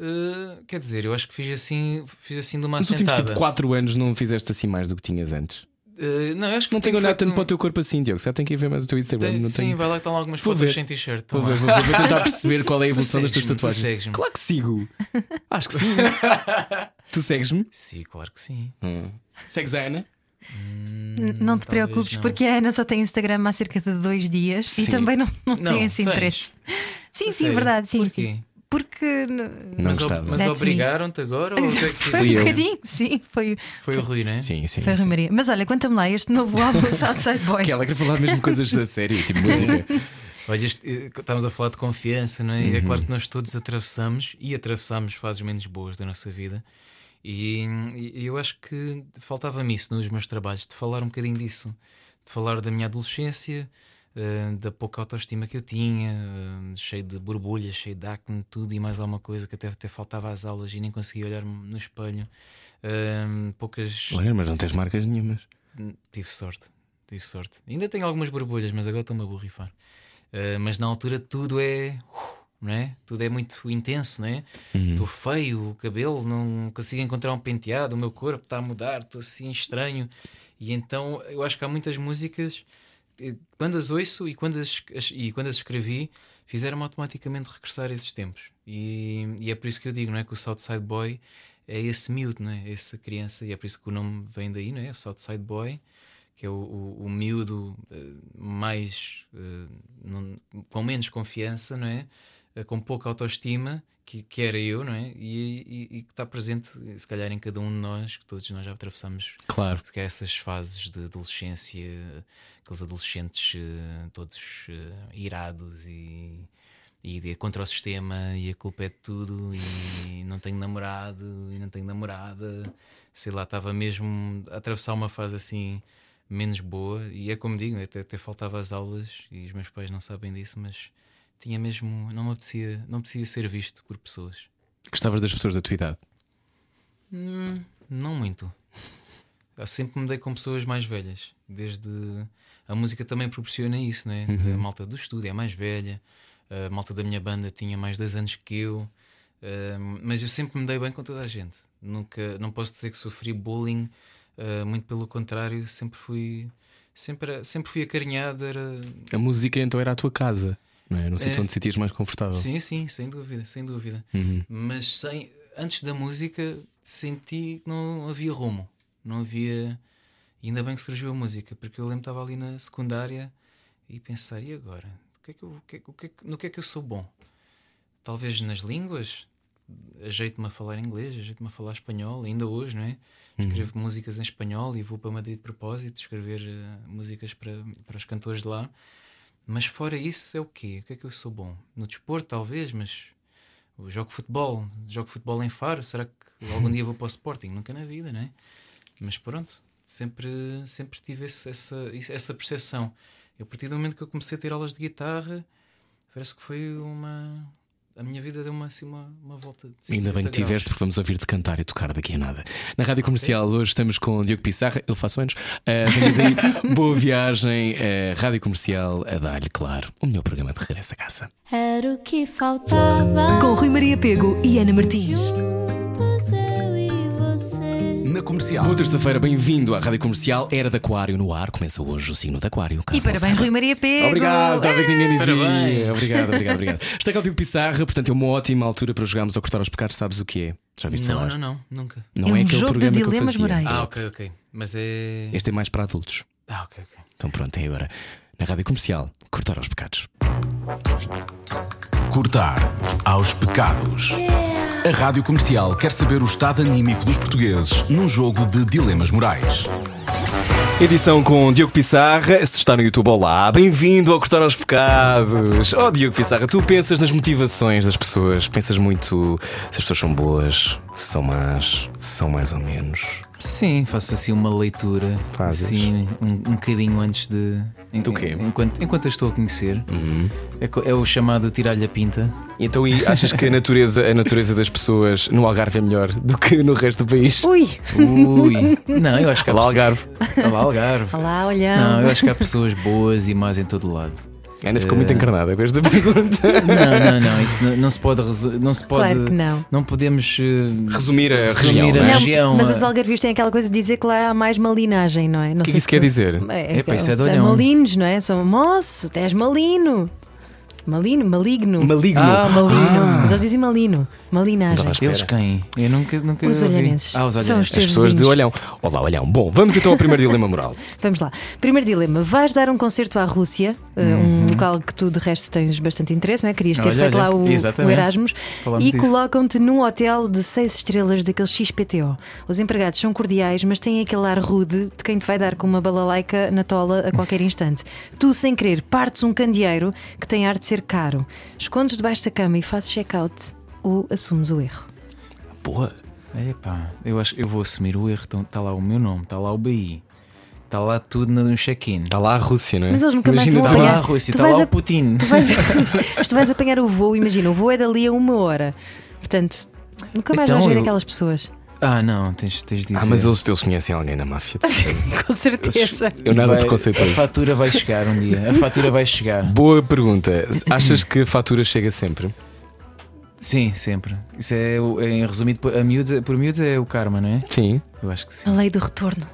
Eh, quer dizer, eu acho que fiz assim, fiz assim de uma Nos últimos assentada. tipo 4 anos não fizeste assim mais do que tinhas antes. Eh, não, acho que Não tenho olhado tanto um- para o teu corpo assim, Diogo. Já tenho que ir ver mais o teu Instagram. Tem- não sim, tenho... vai lá que estão lá algumas Vou fotos ver. sem t-shirt. Vou Tá vou, ver, vou tentar perceber qual é a evolução das tuas tu tatuagens. segues-me. Claro que sigo. Acho que sim. tu segues-me? Sim, claro que sim. Hum. Segues a Ana? N- não te preocupes, não. porque a Ana só tem Instagram há cerca de dois dias Sim. e também não, não, Não, tem esse interesse. Sim, sim, sério? verdade, sim, Porquê? sim. Porque Não mas gostava. mas obrigaram-te agora? Ou que é que foi um bocadinho, sim, foi, Foi o Rui, não é? Sim, sim. foi a sim. Rui Maria. Mas olha, conta-me lá este novo álbum Southside Boy. Que ela quer falar mesmo coisas a sério, tipo música. Olha, este- eh, estamos a falar de confiança, não é? Uhum. E É claro que nós todos atravessamos e atravessamos fases menos boas da nossa vida. E, e eu acho que faltava-me isso nos meus trabalhos, de falar um bocadinho disso, de falar da minha adolescência, eh, da pouca autoestima que eu tinha, eh, cheio de borbulhas, cheio de acne, tudo e mais alguma coisa que até, até faltava às aulas e nem conseguia olhar-me no espelho. Eh, poucas. Olha, mas não tens marcas nenhumas. Tive sorte, tive sorte. Ainda tenho algumas borbulhas, mas agora estou-me a borrifar. Mas na altura tudo é. uh, é? Tudo é muito intenso, não é? Estou feio, o cabelo, não consigo encontrar um penteado, o meu corpo está a mudar, estou assim estranho. E então eu acho que há muitas músicas, quando as ouço e quando as, e quando as escrevi, fizeram-me automaticamente regressar a esses tempos. E, e é por isso que eu digo, não é? Que o Southside Boy é esse miúdo, não é? Essa criança, e é por isso que o nome vem daí, não é? O Southside Boy que é o, o, o miúdo eh, mais eh, não- com menos confiança, não é? Eh, com pouca autoestima, que, que era eu, não é? E, e- e que está presente, se calhar, em cada um de nós, que todos nós já atravessamos Claro. que essas fases de adolescência, aqueles adolescentes eh, todos eh, irados e, e contra o sistema e a culpa é de tudo e não tenho namorado e não tenho namorada, sei lá, estava mesmo a atravessar uma fase assim menos boa e é como digo, até, até faltava as aulas e os meus pais não sabem disso, mas tinha mesmo, não me apetecia, não apetecia ser visto por pessoas. Gostavas das pessoas da tua idade. Hum, não muito. Eu sempre me dei com pessoas mais velhas. Desde. A música também proporciona isso, né? A malta do estúdio é mais velha. A malta da minha banda tinha mais dois anos que eu. Ahm, mas eu sempre me dei bem com toda a gente. Nunca, não posso dizer que sofri bullying. ah, muito pelo contrário, sempre fui. Sempre, sempre fui acarinhado. Era, A música então era a tua casa, não é? No sítio É. onde te sentias mais confortável. Sim, sim, sem dúvida, sem dúvida. Uhum. Mas sem, antes da música senti que não havia rumo, não havia. E ainda bem que surgiu a música, porque eu lembro que estava ali na secundária e pensar, e agora? O que é que eu- o que é o que é que- no que é que eu sou bom? Talvez nas línguas, ajeito-me a falar inglês, ajeito-me a falar espanhol, ainda hoje, não é? Escrevo músicas em espanhol e vou para Madrid de propósito escrever eh, músicas para, para os cantores de lá. Mas fora isso, é o quê? O que é que eu sou bom? No desporto, talvez, mas Eu jogo futebol, jogo futebol em Faro. Será que algum dia vou para o Sporting? Nunca na vida, né? Mas pronto, sempre, sempre tive esse- essa, essa percepção. Eu, a partir do momento que eu comecei a ter aulas de guitarra, parece que foi uma. A minha vida deu uma, assim, uma, uma volta de Ainda bem que 180 tiveste, graus. porque vamos ouvir-te cantar e tocar daqui a nada. Na Rádio Comercial, hoje estamos com o Diogo Pissarra, eu faço anos. Uh, boa viagem, uh, Rádio Comercial, a dar-lhe, claro, o melhor programa de regresso a casa. Era o que faltava. Com Rui Maria Pego e Ana Martins. Na comercial. Boa terça-feira, bem-vindo à Rádio Comercial, Era de Aquário no ar. Começa hoje o signo de Aquário. E parabéns. Rui Maria Pego. Obrigado, estava a ver que ninguém dizia. Parabéns. Obrigado, obrigado, obrigado. Está cá o Diogo Pissarra, portanto é uma ótima altura para jogarmos ao cortar aos pecados, sabes o que é? Já viste Não, falar? não, não, nunca. Não É um aquele jogo de programa que eu dilemas fazia. morais. Ah, ok, ok. Mas é. Este é mais para adultos. Ah, ok, ok. Então pronto, é agora. Na Rádio Comercial, cortar aos pecados. Cortar aos pecados. A Rádio Comercial quer saber o estado anímico dos portugueses num jogo de dilemas morais. Edição com Diogo Pissarra. Se está no YouTube, olá. Bem-vindo ao Cortar aos Pecados. Oh, Diogo Pissarra, tu pensas nas motivações das pessoas. Pensas muito se as pessoas são boas, se são más, se são mais ou menos. Sim, faço assim uma leitura. Fazes? Assim, um, um bocadinho antes de. Em- Do quê? Enquanto, enquanto eu estou a conhecer. É, co- é o chamado tirar-lhe a pinta. Então, e achas que a natureza, a natureza das pessoas no Algarve é melhor do que no resto do país? Ui, Ui! Não, eu acho que há Olá, pessoas- Algarve. Olá, Algarve. olá, olhão. Não, eu acho que há pessoas boas e más em todo lado. Ana ficou muito encarnada com esta pergunta. Não, não, não. Isso não, não se pode. Não se pode. Claro que não. Não podemos. eh, Resumir a Resumir região. a não é? Região, mas a- os algarvios têm aquela coisa de dizer que lá há mais malinagem, não é? Não O que é que isso quer tu- dizer? É, é de são olhão. malinos, não é? São moço, és malino. Malino, maligno. Maligno. Ah, maligno. Mas eles dizem malino. Malinagem. Não Eles quem? Eu nunca, nunca Os olhanenses. Ah, os São os olhanenses. As pessoas de olhão. Olá, olhão. Bom, vamos então ao primeiro dilema moral. Vamos lá. Primeiro dilema: vais dar um concerto à Rússia, uh, um local que tu de resto tens bastante interesse, não é? Querias ter Uhum. Olha, feito olha, lá o, o. Erasmus Falámos e colocam-te num hotel de seis estrelas daqueles XPTO. Os empregados são cordiais, mas têm aquele ar rude de quem te vai dar com uma balalaica na tola a qualquer instante. Tu, sem querer, partes um candeeiro que tem ar de ser caro, escondes debaixo da cama e fazes check-out ou assumes o erro. Boa. Epá, eu acho eu vou assumir o erro. Então está lá o meu nome, está lá o BI, está lá tudo no check-in. Está lá a Rússia, não é? Mas eles nunca mais Imagina vão Está tu- lá a apanhar. Rússia, está lá a- o Putin. Tu vais, mas tu vais apanhar o voo, imagina, o voo é dali a uma hora. Portanto, nunca mais Então vais ver eu- aquelas pessoas. Ah, não, tens, tens de dizer. Ah, mas eles, eles conhecem alguém na máfia. Com certeza. Eu nada Vai- preconceituoso. A fatura vai chegar um dia. A fatura vai chegar. Boa pergunta. Achas que a fatura chega sempre? Sim, sempre. Isso é, o- é resumido por, a miúda, por miúdos é o karma, não é? Sim. Eu acho que sim. A lei do retorno.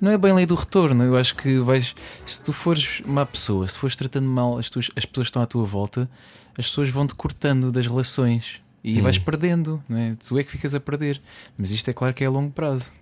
Não é bem lei do retorno. Eu acho que vais. Se tu fores má pessoa, se fores tratando mal as, tuas, as pessoas que estão à tua volta, as pessoas vão-te cortando das relações e Hum. vais perdendo, não é? Tu é que ficas a perder. Mas isto é claro que é a longo prazo.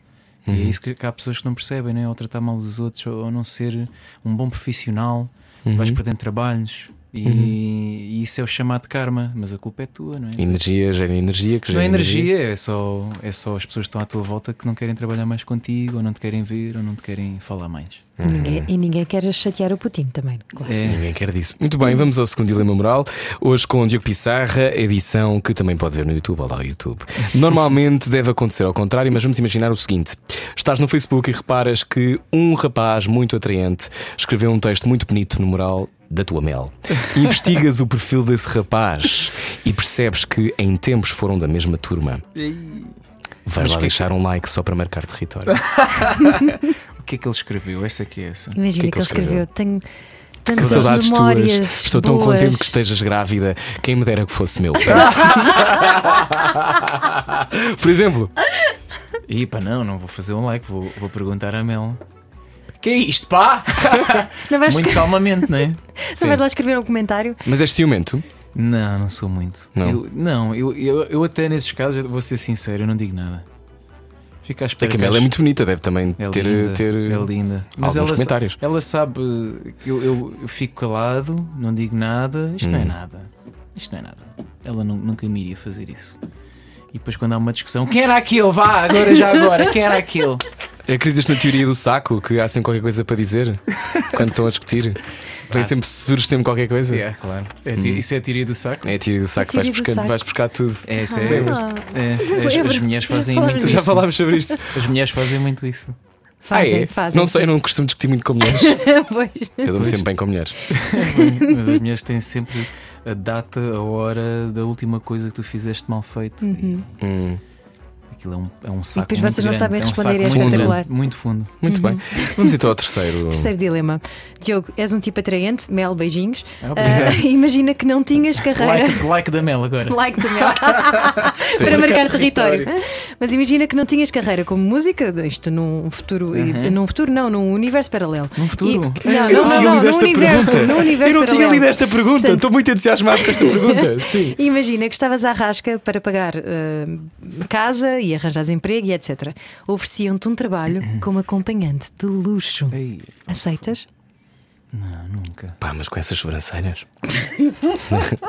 E Uhum. é isso que, que há pessoas que não percebem, né? ou tratar mal dos outros, ou, ou não ser um bom profissional, Uhum. vais perdendo trabalhos. E, e isso é o chamado karma, mas a culpa é tua, não é? Energia gera energia, que Não gera é energia, é só, é só as pessoas que estão à tua volta que não querem trabalhar mais contigo, ou não te querem ver, ou não te querem falar mais. E, ninguém, e ninguém quer chatear o Putin também, claro. É, Ninguém quer disso. Muito bem, vamos ao segundo dilema moral. Hoje com o Diogo Pissarra, edição que também pode ver no YouTube. Olá, o YouTube. Normalmente deve acontecer ao contrário, mas vamos imaginar o seguinte: estás no Facebook e reparas que um rapaz muito atraente escreveu um texto muito bonito no mural da tua mel. Investigas o perfil desse rapaz e percebes que em tempos foram da mesma turma. Vais lá que é que- deixar um like só para marcar território. O que é que ele escreveu? Essa é que é essa. Imagina que é que, que ele escreveu? escreveu. Tenho tantas saudades memórias. tuas. Estou tão boas. contente que estejas grávida. Quem me dera que fosse meu. Por exemplo, E pá, não, não vou fazer um like, vou, vou perguntar à Mel. Que é isto, pá? Não vais, Muito calmamente, não é? não vais lá escrever um comentário? mas és ciumento? Não, não sou muito. Não? Eu, não, eu, eu, eu até nesses casos, vou ser sincero, eu não digo nada. Fica à espera. a Mel as- é muito bonita, deve também É ter, linda, ter é linda. Mas alguns ela, sa- comentários. ela sabe eu, eu, eu fico calado, não digo nada. Isto não é Hum. nada. Isto não é nada. Ela nu- nunca me iria fazer isso. E depois, quando há uma discussão, quem era aquele? Vá, agora já agora, quem era aquele? Acreditas na teoria do saco que há sempre qualquer coisa para dizer quando estão a discutir? Vem sempre, surge sempre qualquer coisa. É, claro. É ti- Isso é a teoria do saco? É a tira do saco, vais Tira do buscar, saco. vais buscar tudo. É, isso é. Ah. é, as, Lembro. as mulheres fazem Já muito isso. Já falámos sobre isto. As mulheres fazem muito isso. Fazem, ah, é? fazem. Não sei, eu não costumo discutir muito com mulheres. pois. Eu dou-me sempre bem com mulheres. Mas as mulheres têm sempre a data, a hora da última coisa que tu fizeste mal feito. Uhum. Hum, Aquilo é um, é um saco. depois muito vocês não grande. sabem é um responder, é espetacular. Muito fundo. muito bem. Vamos então ao terceiro. Terceiro dilema. Diogo, és um tipo atraente, Mel, beijinhos. Ah, imagina que não tinhas carreira. Like, like da Mel agora. Like do Mel. para marcar território. Mas imagina que não tinhas carreira como música, isto num futuro, Uhum. num futuro não, num universo paralelo. Num futuro? E- não, Eu não, tinha não, não, esta num universo, num universo Eu não tinha paralelo. lido esta pergunta. Portanto- Estou muito entusiasmado com esta pergunta. Sim. Imagina que estavas à rasca para pagar ah, casa e arranjares emprego e etc. Ofereciam-te um trabalho como acompanhante de luxo. Ei, Aceitas? não, nunca. Pá, mas com essas sobrancelhas.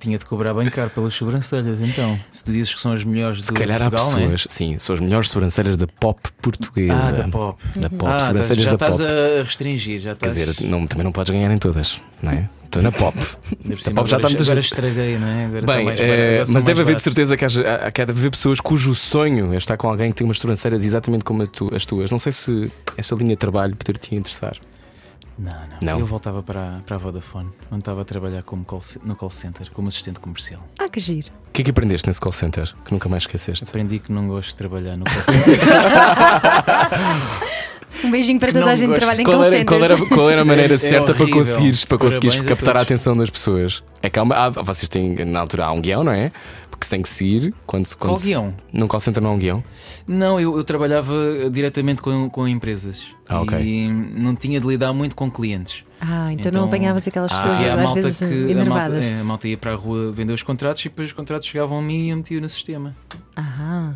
Tinha de cobrar bem caro pelas sobrancelhas, então. Se tu dizes que são as melhores Se do calhar há Portugal, não é? pessoas, sim, são as melhores sobrancelhas da pop portuguesa. Ah, da pop. Da pop, Ah, sobrancelhas já da estás pop. a restringir, já Quer estás. dizer, não, também não podes ganhar em todas, não é? Estou na pop. A pop já está agora, muita agora gente. estraguei, não é? Agora Bem, mais barato, agora são mas deve mais haver de certeza que há, há de haver pessoas cujo sonho é estar com alguém que tem umas sobrancelhas exatamente como as tuas. Não sei se esta linha de trabalho poderia te interessar. Não, não, Não? Eu voltava para, a- para a Vodafone, onde estava a trabalhar como call no call center, como assistente comercial. Ah, que giro. O que é que aprendeste nesse call center que nunca mais esqueceste? Aprendi que não gosto de trabalhar no call center. Um beijinho para toda a gente que trabalha em Qual call era, qual, era, qual era a maneira certa para horrível. conseguires, para conseguires Parabéns a captar a todos. atenção das pessoas? É que há uma, há- vocês têm, na altura, há um guião, não é? Porque se tem que seguir quando se. Quando Qual se- guião? Num call center não há um guião? Não, eu, eu trabalhava diretamente com, com empresas Ah, ok. e não tinha de lidar muito com clientes. Ah, então, não apanhavas aquelas Ah, pessoas Havia a às malta vezes que a malta, enervadas. é, a malta ia para a rua vender os contratos e depois os contratos chegavam a mim e eu metia no sistema. Ah,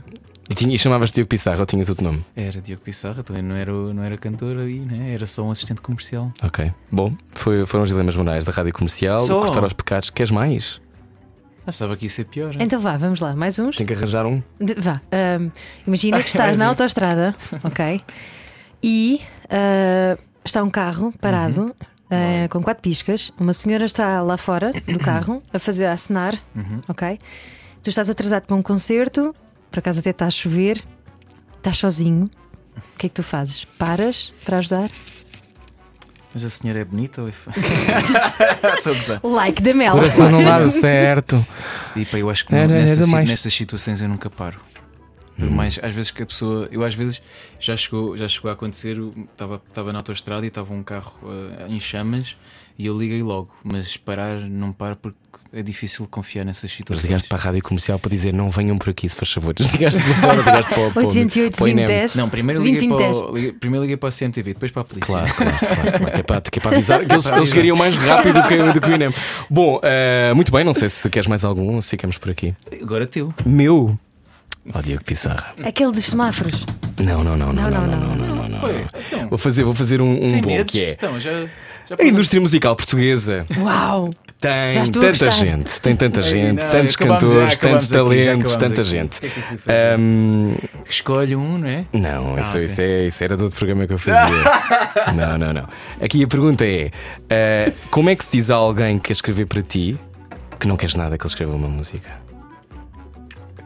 E, tinha, e chamavas Diogo Pissarro ou tinhas outro nome? Era Diogo Pissarra, também não era, não era cantor aí, né? era só um assistente comercial. Ok. Bom, foi, foram os dilemas morais da rádio comercial. Só? Cortar aos pecados. Queres mais? Ah, estava que ia ser pior. então vá, vamos lá, mais uns. Tem que arranjar um. De- vá, imagina que estás na autoestrada, ok? E ah, está um carro parado. ah, com quatro piscas, uma senhora está lá fora do carro a fazer a acenar, Uhum. ok? Tu estás atrasado para um concerto, por acaso até está a chover, estás sozinho. O que é que tu fazes? Paras para ajudar? Mas a senhora é bonita ou é. Like da Mel. Coração não dá certo. E pá, eu acho que Era- era nessas, si- demais. nessas situações eu nunca paro. Por mais, às vezes que a pessoa, eu às vezes já chegou, já chegou a acontecer, estava estava na autoestrada e estava um carro eh, em chamas e eu liguei logo, mas parar não paro porque é difícil confiar nessas Mas situações. ligaste para a rádio comercial para dizer não venham por aqui, se faz favor. Ligaste para fora, ligaste para o para o- 808 para o INEM. 2010. Não, primeiro 20, liguei, para 20, o, liguei, primeiro liguei para a CMTV, depois para a polícia. Claro, claro, claro, claro. Que, é para, que é para avisar que eles, eles chegariam mais rápido do que, do que o INEM. Bom, eh, muito bem, não sei se queres mais algum ou se ficamos por aqui. Agora teu. Meu. Ó Diogo Pissarra. Aquele dos semáforos. Não, não, não, não, não, não, não, não, não, não. Vou fazer, vou fazer um, um bom medos. que é. Então, já A indústria musical portuguesa Uau! tem Já tanta gente, tem tanta gente, não, tantos já, cantores, acabamos tantos aqui, já talentos, tanta aqui. gente. Que é que? Ahm, Escolhe um, não é? não, Ah, isso, ok. isso, é, isso era do outro programa que eu fazia. não, não, não. Aqui a pergunta é: ah, como é que se diz a alguém que quer escrever para ti que não queres nada que ele escreva uma música?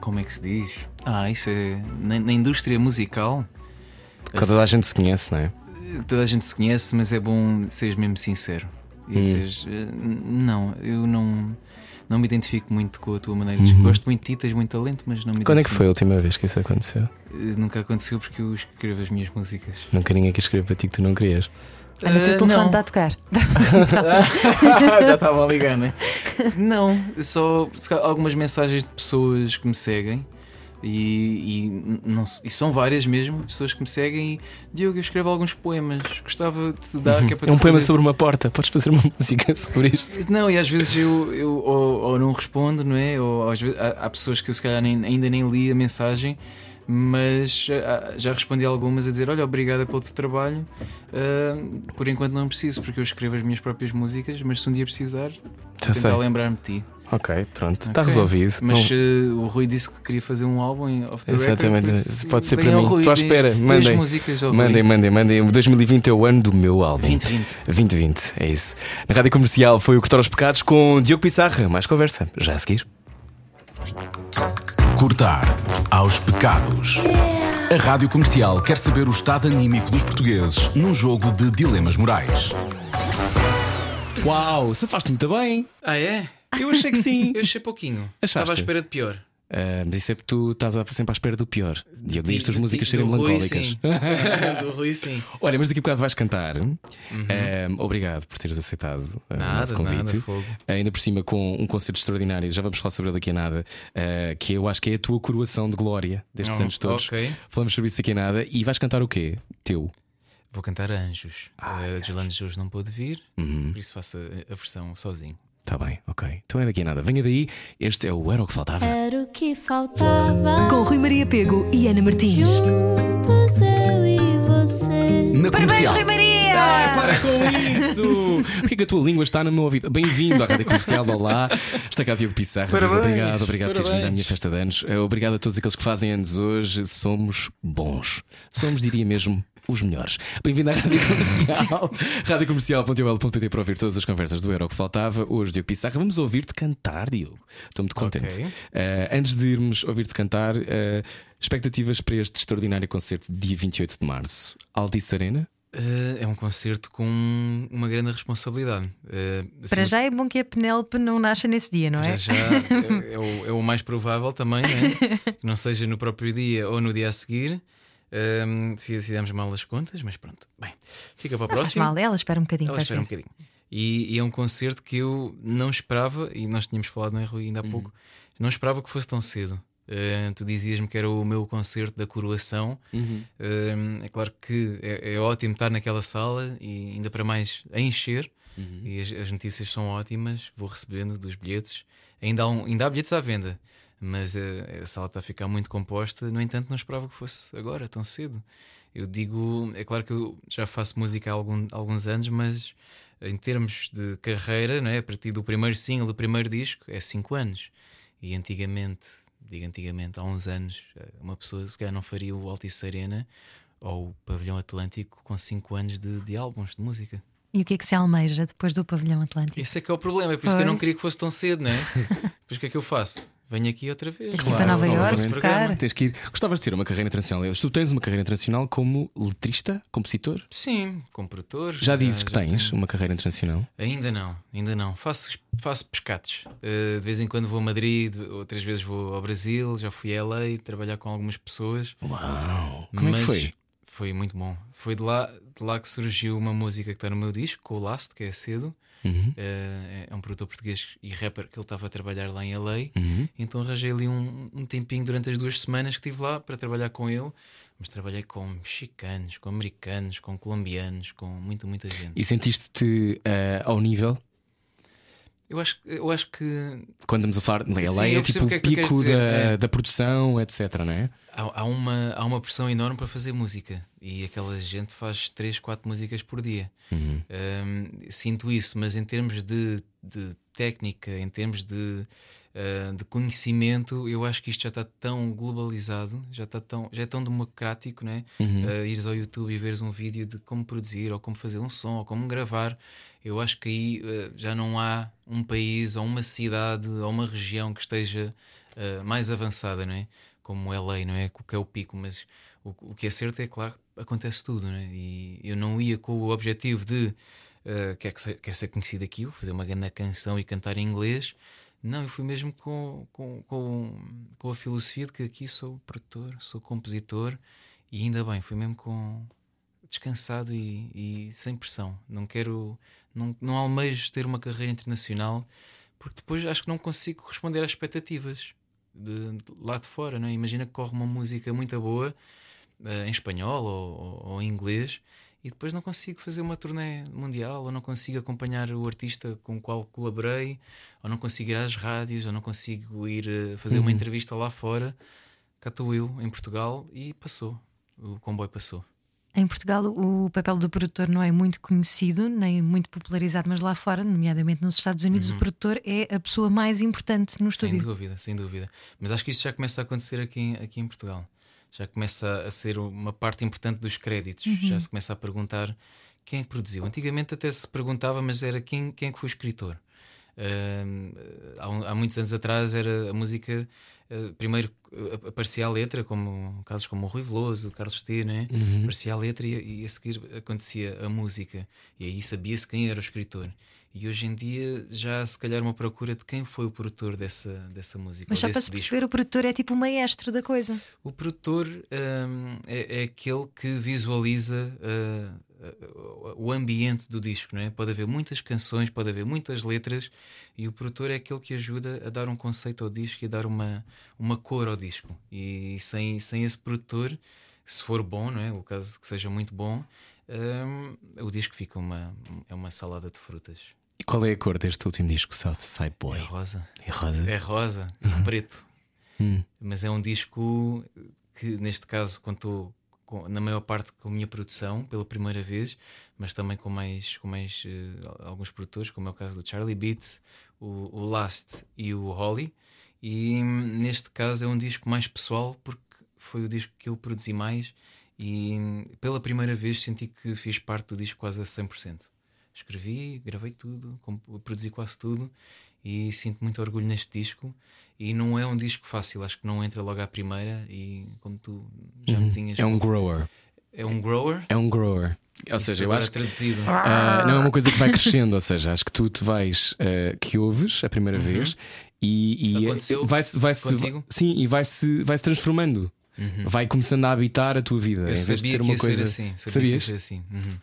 Como é que se diz? Ah, isso é. Na, na indústria musical. Porque toda a gente se conhece, não é? Toda a gente se conhece, mas é bom seres mesmo sincero. E Hum. dizeres, "Eh, não, eu não, não me identifico muito com a tua maneira de Uhum. Gosto muito de ti, tens muito talento, mas não me Quando é que identifico. foi a última vez que isso aconteceu? Eh, Nunca aconteceu porque eu escrevo as minhas músicas. Nunca ninguém quis escrever para ti que tu não querias. Olha, o teu Eh, telefone está a tocar. Já estava a ligar, né? Não, só algumas mensagens de pessoas que me seguem. E, e, não, e são várias mesmo, pessoas que me seguem e Diogo, eu escrevo alguns poemas, gostava de te dar, que é para É um poema sobre uma porta. Podes fazer uma música sobre isto? Não, e às vezes eu, eu ou, ou não respondo, não é? Ou às vezes há, há pessoas que eu se calhar nem- ainda nem li a mensagem, mas ah, já respondi algumas a dizer: Olha, obrigada pelo teu trabalho. Ah, por enquanto não preciso, porque eu escrevo as minhas próprias músicas, mas se um dia precisar, Já tentar lembrar-me de ti. Ok, pronto, está Ok. resolvido. Mas Não- o Rui disse que queria fazer um álbum em off the Exatamente, record, pode ser para mim. Rui, Estou à espera, mandem. as músicas ao Mandem, Rui. mandem, mandem. O 2020 é o ano do meu álbum. 2020. 2020, é isso. Na rádio comercial foi o Cortar aos Pecados com Diogo Pissarra. Mais conversa, já a seguir. Cortar aos pecados. A Rádio Comercial quer saber o estado anímico dos portugueses num jogo de dilemas morais. Uau, safaste muito bem. Ah, é? Eu achei que sim. Eu achei pouquinho. Achaste? Estava à espera de pior. Ah, mas isso é porque tu estás sempre à espera do pior. E as tuas músicas serem melancólicas. do Rui, sim. Olha, mas daqui a bocado vais cantar. Ah, obrigado por teres aceitado ah, o Nada, nosso convite. nada. Ainda por cima com um concerto extraordinário, já vamos falar sobre ele daqui a nada, ah, que eu acho que é a tua coroação de glória destes Oh, anos todos. ok. Falamos sobre isso daqui a nada. E vais cantar o quê? Teu. Vou cantar Anjos. Ah, a Jelane de hoje não pôde vir, Uhum. por isso faço a versão sozinho. Tá bem, ok. Então é daqui a nada. Venha daí, este é o Era o que Faltava. Era o que faltava. Com Rui Maria Pego e Ana Martins. Juntos eu e você. Na Parabéns, comercial. Rui Maria! Ai, para com isso! Porquê que a tua língua está no meu ouvido? Bem-vindo à Rádio Comercial, olá. Está cá Diogo Pissarra. Diogo, Parabéns, Obrigado, obrigado por teres vindo à minha festa de anos. Eh, Obrigado a todos aqueles que fazem anos hoje. Somos bons. Somos, diria mesmo, os melhores. Bem-vindo à Rádio Comercial. Radiocomercial.ol.pt para ouvir todas as conversas do Euro que faltava. Hoje, Diogo Pissarra, vamos ouvir-te cantar, Diogo. Estou muito contente. Ok. Eh, antes de irmos ouvir-te cantar, eh, expectativas para este extraordinário concerto de dia 28 de março. Altice Arena? Eh, é um concerto com uma grande responsabilidade. Eh, assim, Para já é bom que a Penélope não nasça nesse dia, não é? Já, já é, é o, é o mais provável também, né? que não seja no próprio dia ou no dia a seguir. Um, fizemos mal as contas, mas pronto. Bem, fica para a Não faz próxima. mal, ela espera um bocadinho. Ela espera um bocadinho. E, e é um concerto que eu não esperava, e nós tínhamos falado, não é, Rui, ainda há pouco, não esperava que fosse tão cedo. Uh, tu dizias-me que era o meu concerto da coroação. Um, é claro que é, é ótimo estar naquela sala e ainda para mais a encher. E as, as notícias são ótimas, vou recebendo dos bilhetes. Ainda há, um- ainda há bilhetes à venda, mas eh, a sala está a ficar muito composta. No entanto, não esperava que fosse agora, tão cedo. Eu digo, é claro que eu já faço música há algum- alguns anos, mas em termos de carreira, não é? a partir do primeiro single, do primeiro disco, é 5 anos. E antigamente, digo antigamente, há uns anos, eh, uma pessoa se calhar não faria o Altice Arena ou o Pavilhão Atlântico com 5 anos de, de álbuns de música. E o que é que se almeja depois do pavilhão Atlântico? Esse é que é o problema, é por isso que eu não Pois. queria que fosse tão cedo, não é? Pois o que é que eu faço? Venho aqui outra vez. Tens que ir para Nova Iorque, tocar. Tens que ir. Gostavas de ter uma carreira internacional. Tu tens uma carreira internacional como letrista, compositor? Sim, como produtor. Já que já tens tenho- uma carreira internacional. Ainda não, ainda não. Faço, faço pescados. Uh, de vez em quando vou a Madrid, outras vezes vou ao Brasil, já fui a LA trabalhar com algumas pessoas. Uau! Como é que foi? Foi muito bom. Foi de lá, de lá que surgiu uma música que está no meu disco, com o Last, que é cedo. Uhum. Uh, é um produtor português e rapper que ele estava a trabalhar lá em LA. Uhum. Então arranjei ali um, um tempinho durante as duas semanas que estive lá para trabalhar com ele. Mas trabalhei com mexicanos, com americanos, com colombianos, com muita, muita gente. E sentiste-te eh, ao nível? Eu acho, eu acho que Quando estamos a falar. Ela Sim, é tipo o que é que pico dizer, da, é. da produção, etc. Não é? há, há uma, há uma pressão enorme para fazer música e aquela gente faz 3, 4 músicas por dia. Uhum. Um, sinto isso, mas em termos de, de técnica, em termos de, uh, de conhecimento, eu acho que isto já está tão globalizado, já, está tão, já é tão democrático, né? Uhum. Uh, ires ao YouTube e veres um vídeo de como produzir, ou como fazer um som, ou como gravar. Eu acho que aí uh, já não há um país, ou uma cidade, ou uma região que esteja mais avançada, não é? Como LA, não é? Que é o pico, mas o, o que é certo é que lá acontece tudo, não é? E eu não ia com o objetivo de uh, quer, que ser, quer ser conhecido aqui, ou fazer uma grande canção e cantar em inglês. Não, eu fui mesmo com, com, com, com a filosofia de que aqui sou produtor, sou compositor e ainda bem, fui mesmo com descansado e, e sem pressão. Não quero, não, não almejo ter uma carreira internacional porque depois acho que não consigo responder às expectativas de, de lá de fora. Não é? Imagina que corre uma música muito boa eh, em espanhol ou, ou- ou em inglês e depois não consigo fazer uma turnê mundial ou não consigo acompanhar o artista com o qual colaborei ou não consigo ir às rádios ou não consigo ir eh, fazer uma entrevista lá fora. Cá estou eu em Portugal e passou. O comboio passou. Em Portugal, o papel do produtor não é muito conhecido, nem muito popularizado, mas lá fora, nomeadamente nos Estados Unidos, o produtor é a pessoa mais importante no Uhum. Sem estúdio. dúvida, sem dúvida. Mas acho que isso já começa a acontecer aqui, aqui em Portugal. Já começa a ser uma parte importante dos créditos. Já se começa a perguntar quem é que produziu. Antigamente até se perguntava, mas era quem, quem é foi o escritor. Ahm, há, há muitos anos atrás era a música. ah, primeiro ah, aparecia a letra, como casos como o Rui Veloso, o Carlos T, né? aparecia a letra e, e a seguir acontecia a música, e aí sabia-se quem era o escritor. E hoje em dia já há, se calhar uma procura de quem foi o produtor dessa, dessa música. Mas só para se disco. perceber, o produtor é tipo o maestro da coisa. O produtor hum, é, é aquele que visualiza uh, uh, o ambiente do disco, não é? Pode haver muitas canções, pode haver muitas letras, e o produtor é aquele que ajuda a dar um conceito ao disco e a dar uma, uma cor ao disco. E sem, sem esse produtor, se for bom, não é? O caso que seja muito bom, hum, o disco fica uma, é uma salada de frutas. E qual é a cor deste último disco, Southside Boy? É rosa. É rosa. É rosa, e preto. Mas é um disco que, neste caso, contou com- na maior parte com a minha produção pela primeira vez, mas também com mais, com mais eh, alguns produtores, como é o caso do Charlie Beat, o, o Last e o Holly. E hum, neste caso é um disco mais pessoal porque foi o disco que eu produzi mais e hum, pela primeira vez senti que fiz parte do disco quase a 100%. Escrevi, gravei tudo, produzi quase tudo e sinto muito orgulho neste disco. E não é um disco fácil, acho que não entra logo à primeira. E como tu já me tinhas. É um grower. É um grower. É um grower. Ou Isso seja, eu agora acho que traduzido. ah, não é uma coisa que vai crescendo. Ou seja, acho que tu te vais, ah, que ouves a primeira vez e, e Aconteceu vai-se, contigo? sim, e vai-se, vai-se transformando. Vai começando a habitar a tua vida. Eu em vez de ser que uma ia coisa. ser assim. Sabia que ia Sabias? ser assim. Uhum.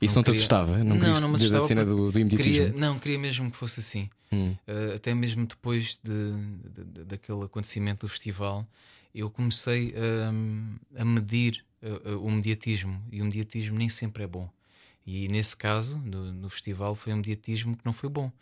Isso não, te queria- assustava? Não, Não, não me assustava a cena do, do imediatismo. Queria, não, queria mesmo que fosse assim. Hum. Uh, até mesmo depois de, de- de- daquele acontecimento do festival, eu comecei um, a medir uh, uh, o mediatismo. E o mediatismo nem sempre é bom. E nesse caso, no, no festival, foi um mediatismo que não foi bom.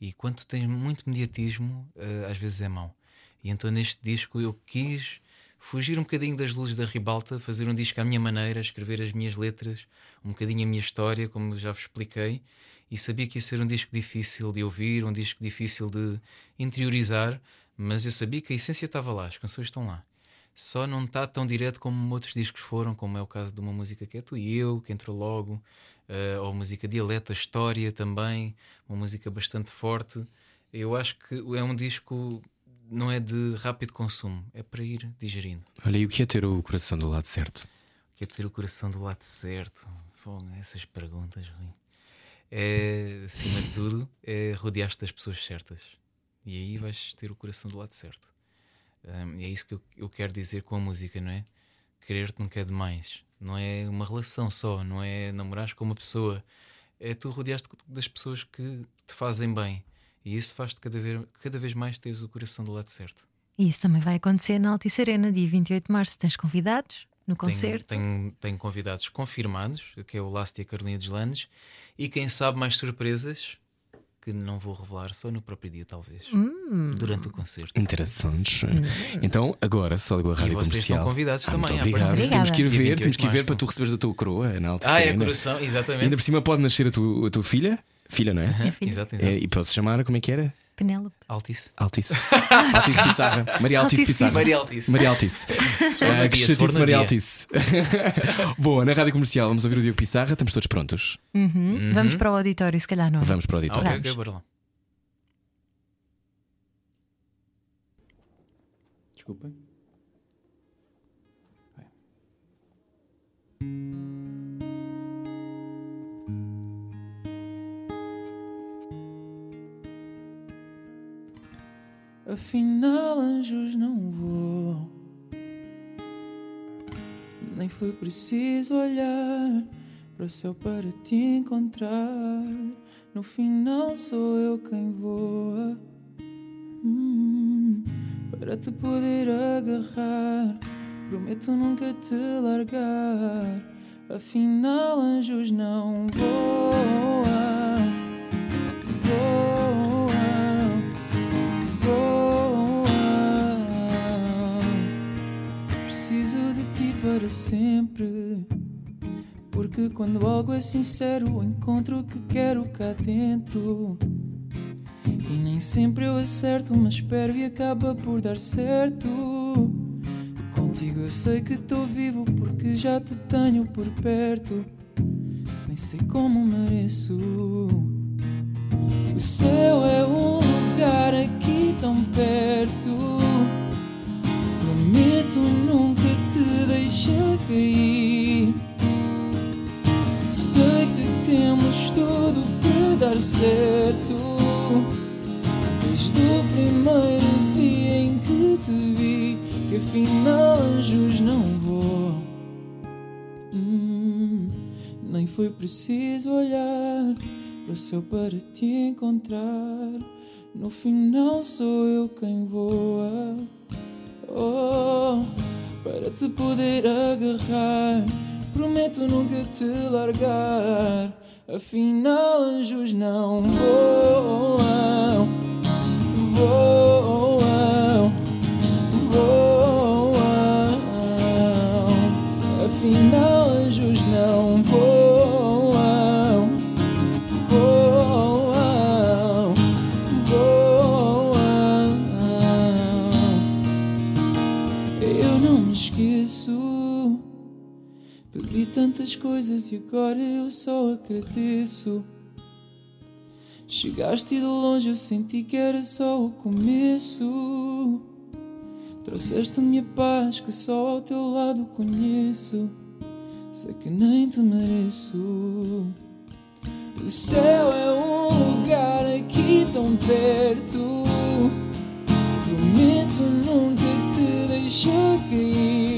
E quando tens muito mediatismo, às vezes é mau. E então neste disco eu quis fugir um bocadinho das luzes da ribalta, fazer um disco à minha maneira, escrever as minhas letras, um bocadinho a minha história, como já vos expliquei. E sabia que ia ser um disco difícil de ouvir, um disco difícil de interiorizar, mas eu sabia que a essência estava lá, as canções estão lá. Só não está tão direto como outros discos foram, como é o caso de uma música que é Tu e Eu, que entrou logo, eh, ou música Dialeto, História também, uma música bastante forte. Eu acho que é um disco, não é de rápido consumo, é para ir digerindo. Olha, e o que é ter o coração do lado certo? Que é ter o coração do lado certo. Fogo, essas perguntas, Rui. É, acima de tudo, é rodear-te das pessoas certas. E aí vais ter o coração do lado certo. Hum, e é isso que eu, eu quero dizer com a música, não é? Querer-te nunca é demais. Não é uma relação só, não é namorares com uma pessoa. É tu rodear-te das pessoas que te fazem bem. E isso faz-te cada vez, cada vez mais teres o coração do lado certo. E isso também vai acontecer na Altice Arena, dia 28 de março. Tens convidados no Tenho, concerto. tenho, tenho convidados confirmados, que é o Last e a Carolina Deslandes, e quem sabe mais surpresas que não vou revelar só no próprio dia, talvez, Hum. durante o concerto. Interessantes. Então, agora só ligou a rádio vocês comercial. estão convidados Ah, também Muito a obrigado. aparecer. Temos que ir ver, 28 temos que ir ver para tu receberes a tua coroa na Altice Ah, é Arena. coração, exatamente. Ainda por cima pode nascer a tua, a tua filha. Filha, não é? Aham, filha. Exato, É, exato. e pode-se chamar, como é que era? Penélope. Altice. Altice. Altice Pissarra. Maria Altice Altice Pissarra. Maria Altice. Maria Altice. Ah, que chatice, Maria. Altice. Boa, na rádio comercial vamos ouvir o Diogo Pissarra. Estamos todos prontos. Uhum. Vamos para o auditório, se calhar não. Vamos para o Ah, auditório. ok, ok, bora lá. Desculpa. Afinal, anjos não vou. Nem foi preciso olhar para o céu para te encontrar. No final, sou eu quem voa. Hum, para te poder agarrar. Prometo nunca te largar. Afinal, anjos não voam. Voam. Porque quando algo é sincero, encontro o que quero cá dentro. E nem sempre eu acerto, mas espero e acaba por dar certo. Contigo eu sei que estou vivo porque já te tenho por perto. Nem sei como mereço. O céu é um lugar aqui tão perto. Prometo nunca te deixar cair. Para dar certo. Desde o primeiro dia em que te vi, que afinal anjos não vou. Hum, nem foi preciso olhar para o céu para te encontrar. No final sou eu quem voa. Oh, para te poder agarrar. Prometo nunca te largar. Afinal, anjos não voam, voam, voam. Coisas e agora eu só agradeço. Chegaste de longe, eu senti que era só o começo. Trouxeste-me a paz que só ao teu lado conheço. Sei que nem te mereço. O céu é um lugar aqui tão perto. Prometo nunca te deixar cair.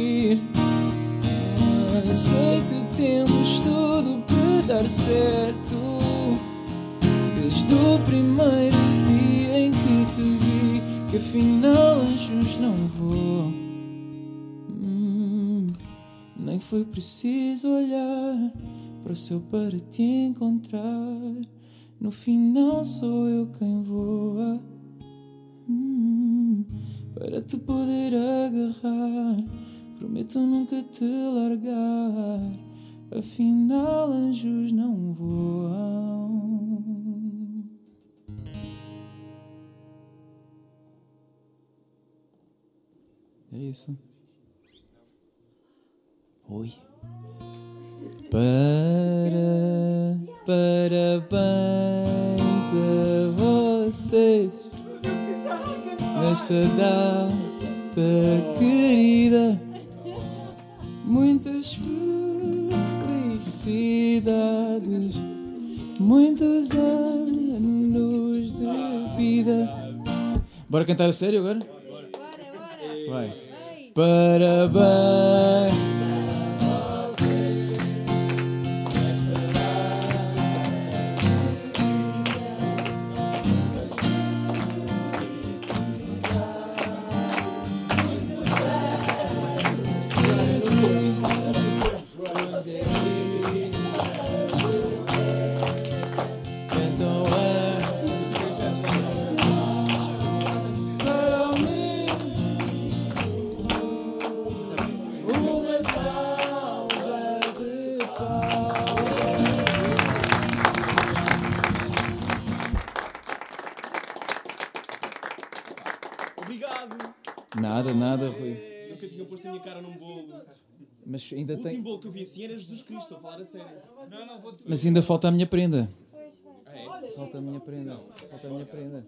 Sei que temos tudo para dar certo. Desde o primeiro dia em que te vi, que afinal anjos não vou. Hum, nem foi preciso olhar para o céu para te encontrar. No final sou eu quem voa. Hum, para te poder agarrar. Prometo nunca te largar. Afinal, anjos não voam. É isso. Oi. Para, parabéns a vocês nesta data querida. Muitas felicidades, muitos anos de vida. Bora cantar a sério agora? Vai. Parabéns. Mas ainda O último tem. bolo que eu vi assim era Jesus Cristo, estou a falar a sério. Não, não, vou Mas ainda falta a minha prenda. Ah, é? Falta a minha prenda. Falta a minha prenda.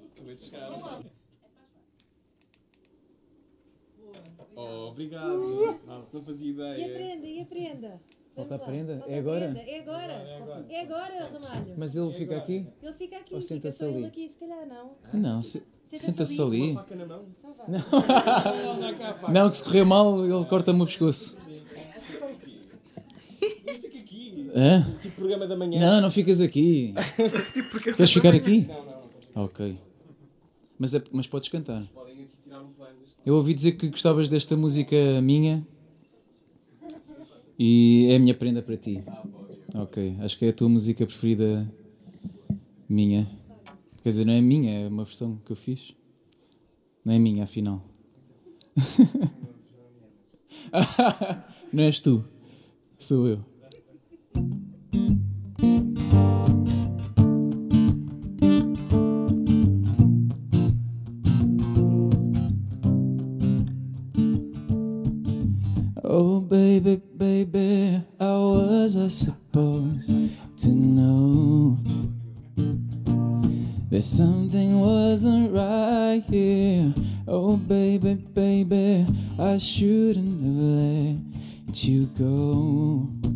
Oh, obrigado. Não fazia E ideia. aprenda, e aprenda. Falta a lá. prenda? É agora? É agora. É agora, Ramalho. Mas ele fica aqui? Ele fica aqui, Ou fica senta-se só ele ali? aqui, se calhar não. Não, se- Senta-se senta-se ali. ali. Uma faca na mão. Então. Não, não, cá, faca. Não, que se correr mal, ele corta-me o pescoço. Fica aqui. Hã? Tipo programa da manhã. Não, não ficas aqui. Queres ficar aqui? Não, não, não. Ok. Mas, é- mas podes cantar. Podem aqui tirar um plano. Eu ouvi dizer que gostavas desta música minha e é a minha prenda para ti. Ok, acho que é a tua música preferida minha. Quer dizer, não é minha, é uma versão que eu fiz. Não é minha, afinal. não és tu, sou eu. Oh, baby, baby, how was I supposed to know? That something wasn't right here. Oh, baby, baby, I shouldn't have let you go.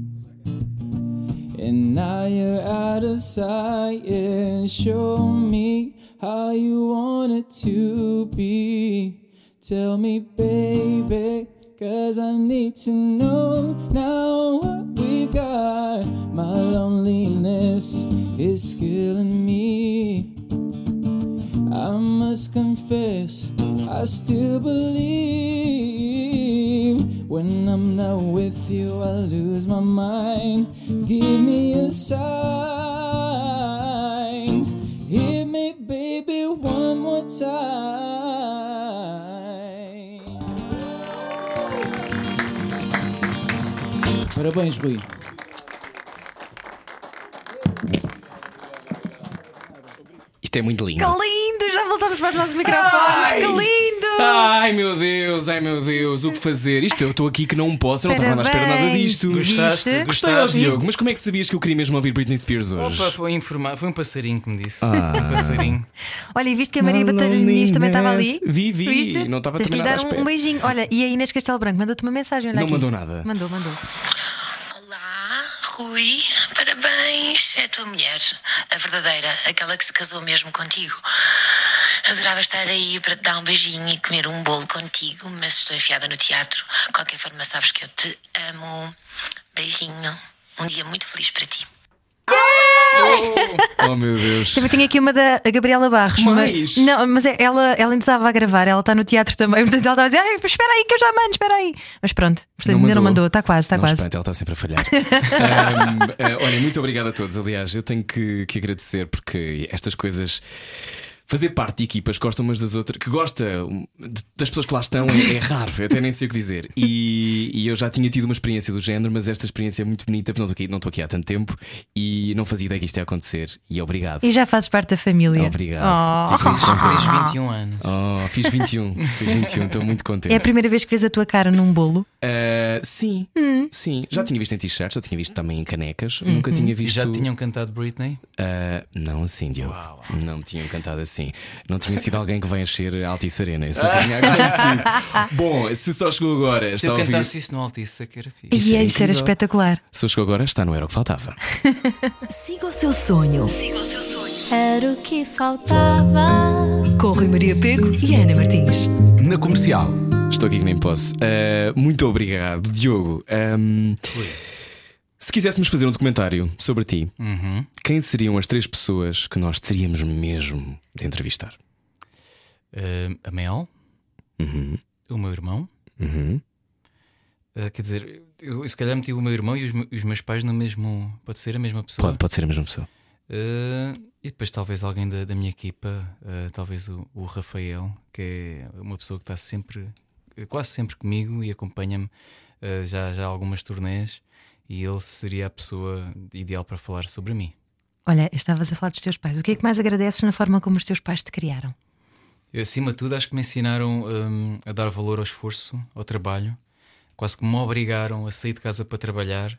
And now you're out of sight, yeah. Show me how you want it to be. Tell me, baby, cause I need to know now what we've got. My loneliness is killing me. I must confess, I still believe when I'm not with you, I lose my mind. Give me a sign, hit me, baby, one more time. Parabéns, Rui. Isto é muito lindo. Que lindo! Já voltamos para os nossos microfones. Que lindo! Ai meu Deus, ai meu Deus, o que fazer? Isto eu estou aqui que não posso, eu não estava à espera nada disto. Gostaste? Gostaste? Diogo, mas como é que sabias que eu queria mesmo ouvir Britney Spears hoje? Opa, foi informar, foi um passarinho que me disse. Ah. Um passarinho. Olha, e viste que a Maria Batalha Muniz também estava ali? Vi, vi, Viste? não estava Tens que também lhe nada à dar um, espera. um beijinho. Olha, e a Inês Castelo Branco mandou-te uma mensagem. Olha Não aqui. mandou nada. Mandou, mandou. Olá, Rui, parabéns. É a tua mulher, a verdadeira, aquela que se casou mesmo contigo. Adorava estar aí para te dar um beijinho e comer um bolo contigo, mas estou enfiada no teatro. De qualquer forma, sabes que eu te amo. Beijinho. Um dia muito feliz para ti. Oh meu Deus. Também tenho aqui uma da Gabriela Barros. Mais? Mas, não, mas é- ela, ela ainda estava a gravar, ela está no teatro também. Portanto, ela estava a dizer: espera aí que eu já mando, espera aí. Mas pronto, portanto, ainda não mandou, está quase, está não quase. espanta, ela está sempre a falhar. Ahm, ah, olha, muito obrigado a todos. Aliás, eu tenho que, que agradecer porque estas coisas. Fazer parte de equipas que gostam umas das outras, que gosta de- das pessoas que lá estão é, é raro, eu até nem sei o que dizer. E, e eu já tinha tido uma experiência do género, mas esta experiência é muito bonita, porque não estou aqui, não estou aqui há tanto tempo e não fazia ideia que isto ia acontecer. E obrigado. E já fazes parte da família. Obrigado. Oh. Contente. Fez 21 anos. Oh, fiz 21, fiz 21, estou muito contente. É a primeira vez que vês a tua cara num bolo. Ah, sim, sim. Já tinha visto em t-shirts, já tinha visto também em canecas. Nunca tinha E visto. já tinham cantado Britney? Ah, não assim, Diogo. Não me tinham cantado assim. Não tinha sido alguém que vai encher a Altice Arena. Isso não tinha acontecido. Bom, se só chegou agora, Se eu a ouvir. cantasse isso no Altice, é que era fixe. Isso e era isso era espetacular. Se chegou agora, está no Era o que faltava. Siga o seu sonho. Siga o seu sonho. Era o que faltava. Com Rui Maria Pego e Ana Martins. Na comercial. Estou aqui que nem posso. Ah, muito obrigado, Diogo. Ahm, se quiséssemos fazer um documentário sobre ti, Uhum. quem seriam as três pessoas que nós teríamos mesmo de entrevistar? Uh, a Mel, Uhum, o meu irmão. uhum. Uh, quer dizer, eu se calhar meti o meu irmão e os, os meus pais no mesmo. Pode ser a mesma pessoa. Pode, pode ser a mesma pessoa. Uh, e depois talvez alguém da, da minha equipa, uh, talvez o, o Rafael, que é uma pessoa que está sempre, quase sempre comigo e acompanha-me uh, já, já algumas turnês e ele seria a pessoa ideal para falar sobre mim. Olha, estavas a falar dos teus pais. O que é que mais agradeces na forma como os teus pais te criaram? Eu, acima de tudo, acho que me ensinaram um, a dar valor ao esforço, ao trabalho. Quase que me obrigaram a sair de casa para trabalhar.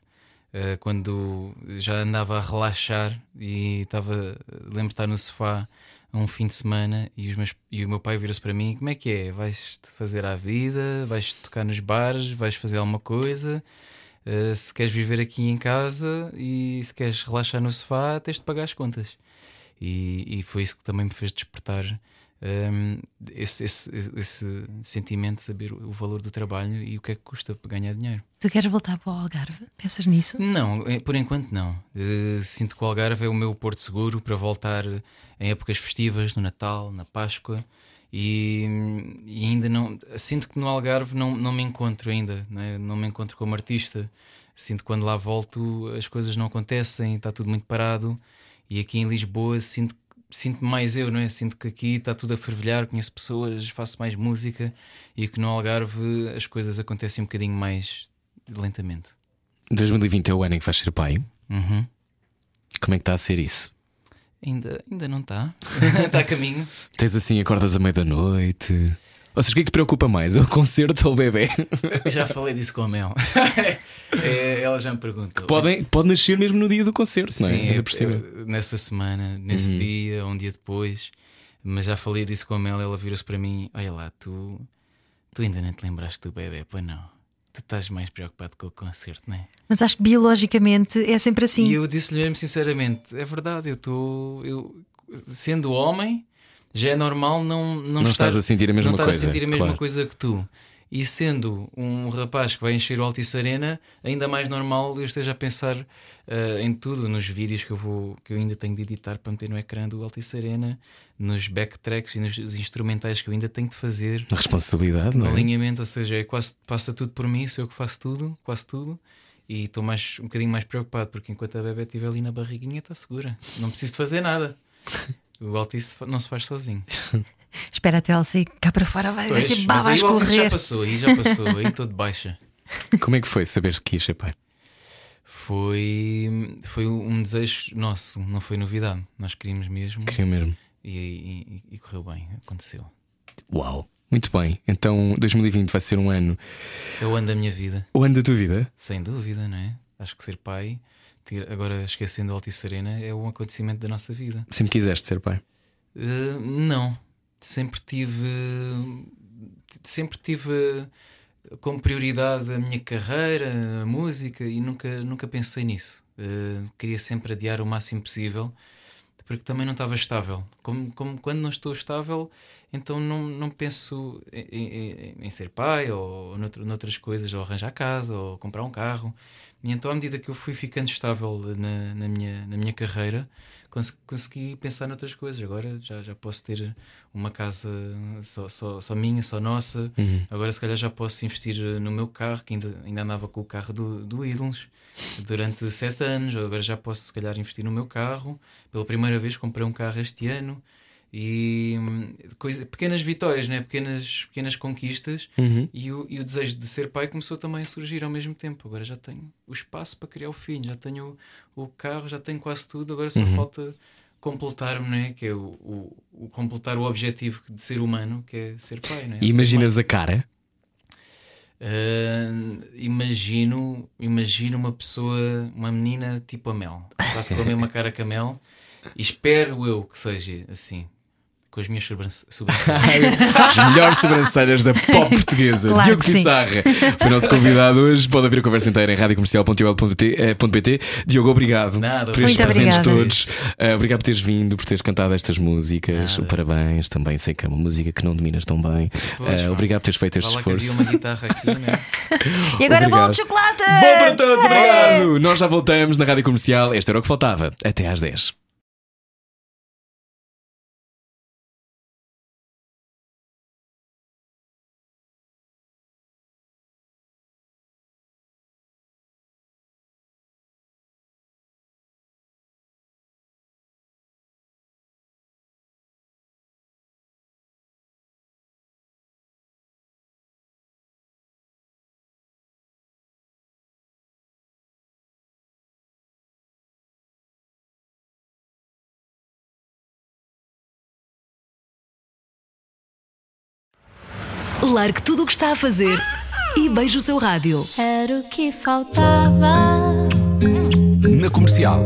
uh, quando já andava a relaxar e estava, lembro de estar no sofá um fim de semana e, meus- e o meu pai vira-se para mim: Como é que é? Vais-te fazer à vida? Vais tocar nos bares? Vais fazer alguma coisa? Uh, se queres viver aqui em casa e se queres relaxar no sofá, tens de pagar as contas. E, e foi isso que também me fez despertar um, esse, esse, esse sentimento de saber o valor do trabalho e o que é que custa para ganhar dinheiro. Tu queres voltar para o Algarve? Pensas nisso? Não, eh, por enquanto não. Eh, sinto que o Algarve é o meu porto seguro para voltar eh, em épocas festivas, no Natal, na Páscoa. E, e ainda não. Sinto que no Algarve não, não me encontro ainda, não, é? não me encontro como artista. Sinto que quando lá volto as coisas não acontecem, está tudo muito parado. E aqui em Lisboa sinto sinto mais eu, não é? Sinto que aqui está tudo a fervilhar, conheço pessoas, faço mais música e que no Algarve as coisas acontecem um bocadinho mais lentamente. 2020 é o ano em que vais ser pai. Uhum. Como é que está a ser isso? Ainda, ainda não está. está a caminho. Tens assim, acordas à meia da noite. Ou seja, o que é que te preocupa mais? O concerto ou o bebê? Já falei disso com a Mel. É, ela já me perguntou. Podem, pode nascer mesmo no dia do concerto, não é? Sim, Ainda é- é- nessa semana, nesse Uhum. dia, um dia depois. Mas já falei disso com a Mel. Ela virou-se para mim: Olha lá, tu, tu ainda não te lembraste do bebê, pois não. Tu estás mais preocupado com o concerto, não é? Mas acho que biologicamente é sempre assim. E eu disse-lhe mesmo sinceramente: é verdade, eu estou. Eu, sendo homem, já é normal não, não, Não estar, estás a sentir a mesma não coisa, a sentir a mesma claro. coisa que tu. E sendo um rapaz que vai encher o Altice Arena, ainda mais normal eu esteja a pensar eh, em tudo, nos vídeos que eu vou que eu ainda tenho de editar para meter no ecrã do Altice Arena, nos backtracks e nos instrumentais que eu ainda tenho de fazer. A responsabilidade, não No é? alinhamento, ou seja, é quase, passa tudo por mim, sou eu que faço tudo, quase tudo. E estou mais, um bocadinho mais preocupado porque enquanto a bebê estiver ali na barriguinha está segura. Não preciso de fazer nada. O Altice não se faz sozinho. Espera até ela sair cá para fora, vai, Pois, ser mas baba a aí o Altice já escorrer. passou, aí já passou, aí estou de baixa. Como é que foi saber que ia ser pai? Foi, foi um desejo nosso, não foi novidade. Nós queríamos mesmo. Queria mesmo. E, e- e correu bem, aconteceu. Uau! Muito bem. Então 2020 vai ser um ano. É o ano da minha vida. O ano da tua vida? Sem dúvida, não é? Acho que ser pai, agora esquecendo Altice Arena, é um acontecimento da nossa vida. Sempre quiseste ser pai? Uh, não, sempre tive sempre tive como prioridade a minha carreira, a música e nunca, nunca pensei nisso. Uh, queria sempre adiar o máximo possível porque também não estava estável. Como, como quando não estou estável, então não, não penso em, em- em ser pai ou noutro- noutras coisas, ou arranjar casa ou comprar um carro. E então, à medida que eu fui ficando estável na, na, minha, na minha carreira, cons- consegui pensar noutras coisas. Agora já, já posso ter uma casa só, só, só minha, só nossa. Uhum. Agora, se calhar, já posso investir no meu carro, que ainda, ainda andava com o carro do, do Ídolos durante sete anos. Agora já posso, se calhar, investir no meu carro. Pela primeira vez, comprei um carro este ano. E hum, coisa, pequenas vitórias, né? pequenas, pequenas conquistas. Uhum. E, o, e o desejo de ser pai começou também a surgir ao mesmo tempo. Agora já tenho o espaço para criar o filho, já tenho o, o carro, já tenho quase tudo. Agora só Uhum. falta completar-me, né? que é o, o, o completar o objetivo de ser humano, que é ser pai. Né? E Ser imaginas a cara? Ah, imagino, imagino uma pessoa, uma menina tipo a Mel, quase com a mesma cara que a Mel, e espero eu que seja assim, com as minhas sobrancelhas. sobrancelhas. As melhores sobrancelhas da pop portuguesa. Claro Diogo. Pissarra foi nosso convidado hoje. Pode haver a conversa inteira em radiocomercial.pt. Diogo, obrigado Nada, por estes Muito presentes obrigada. todos. Uh, obrigado por teres vindo, por teres cantado estas músicas. Nada. Parabéns também. Sei que é uma música que não dominas tão bem. Pois, Uh, obrigado por teres feito este esforço. uma guitarra aqui, né? E agora bolo de chocolate! Bom para todos, obrigado! Nós já voltamos na Rádio Comercial. Este era o que faltava. Até às 10. Largue tudo o que está a fazer e beije o seu rádio. Era o que faltava. Na comercial.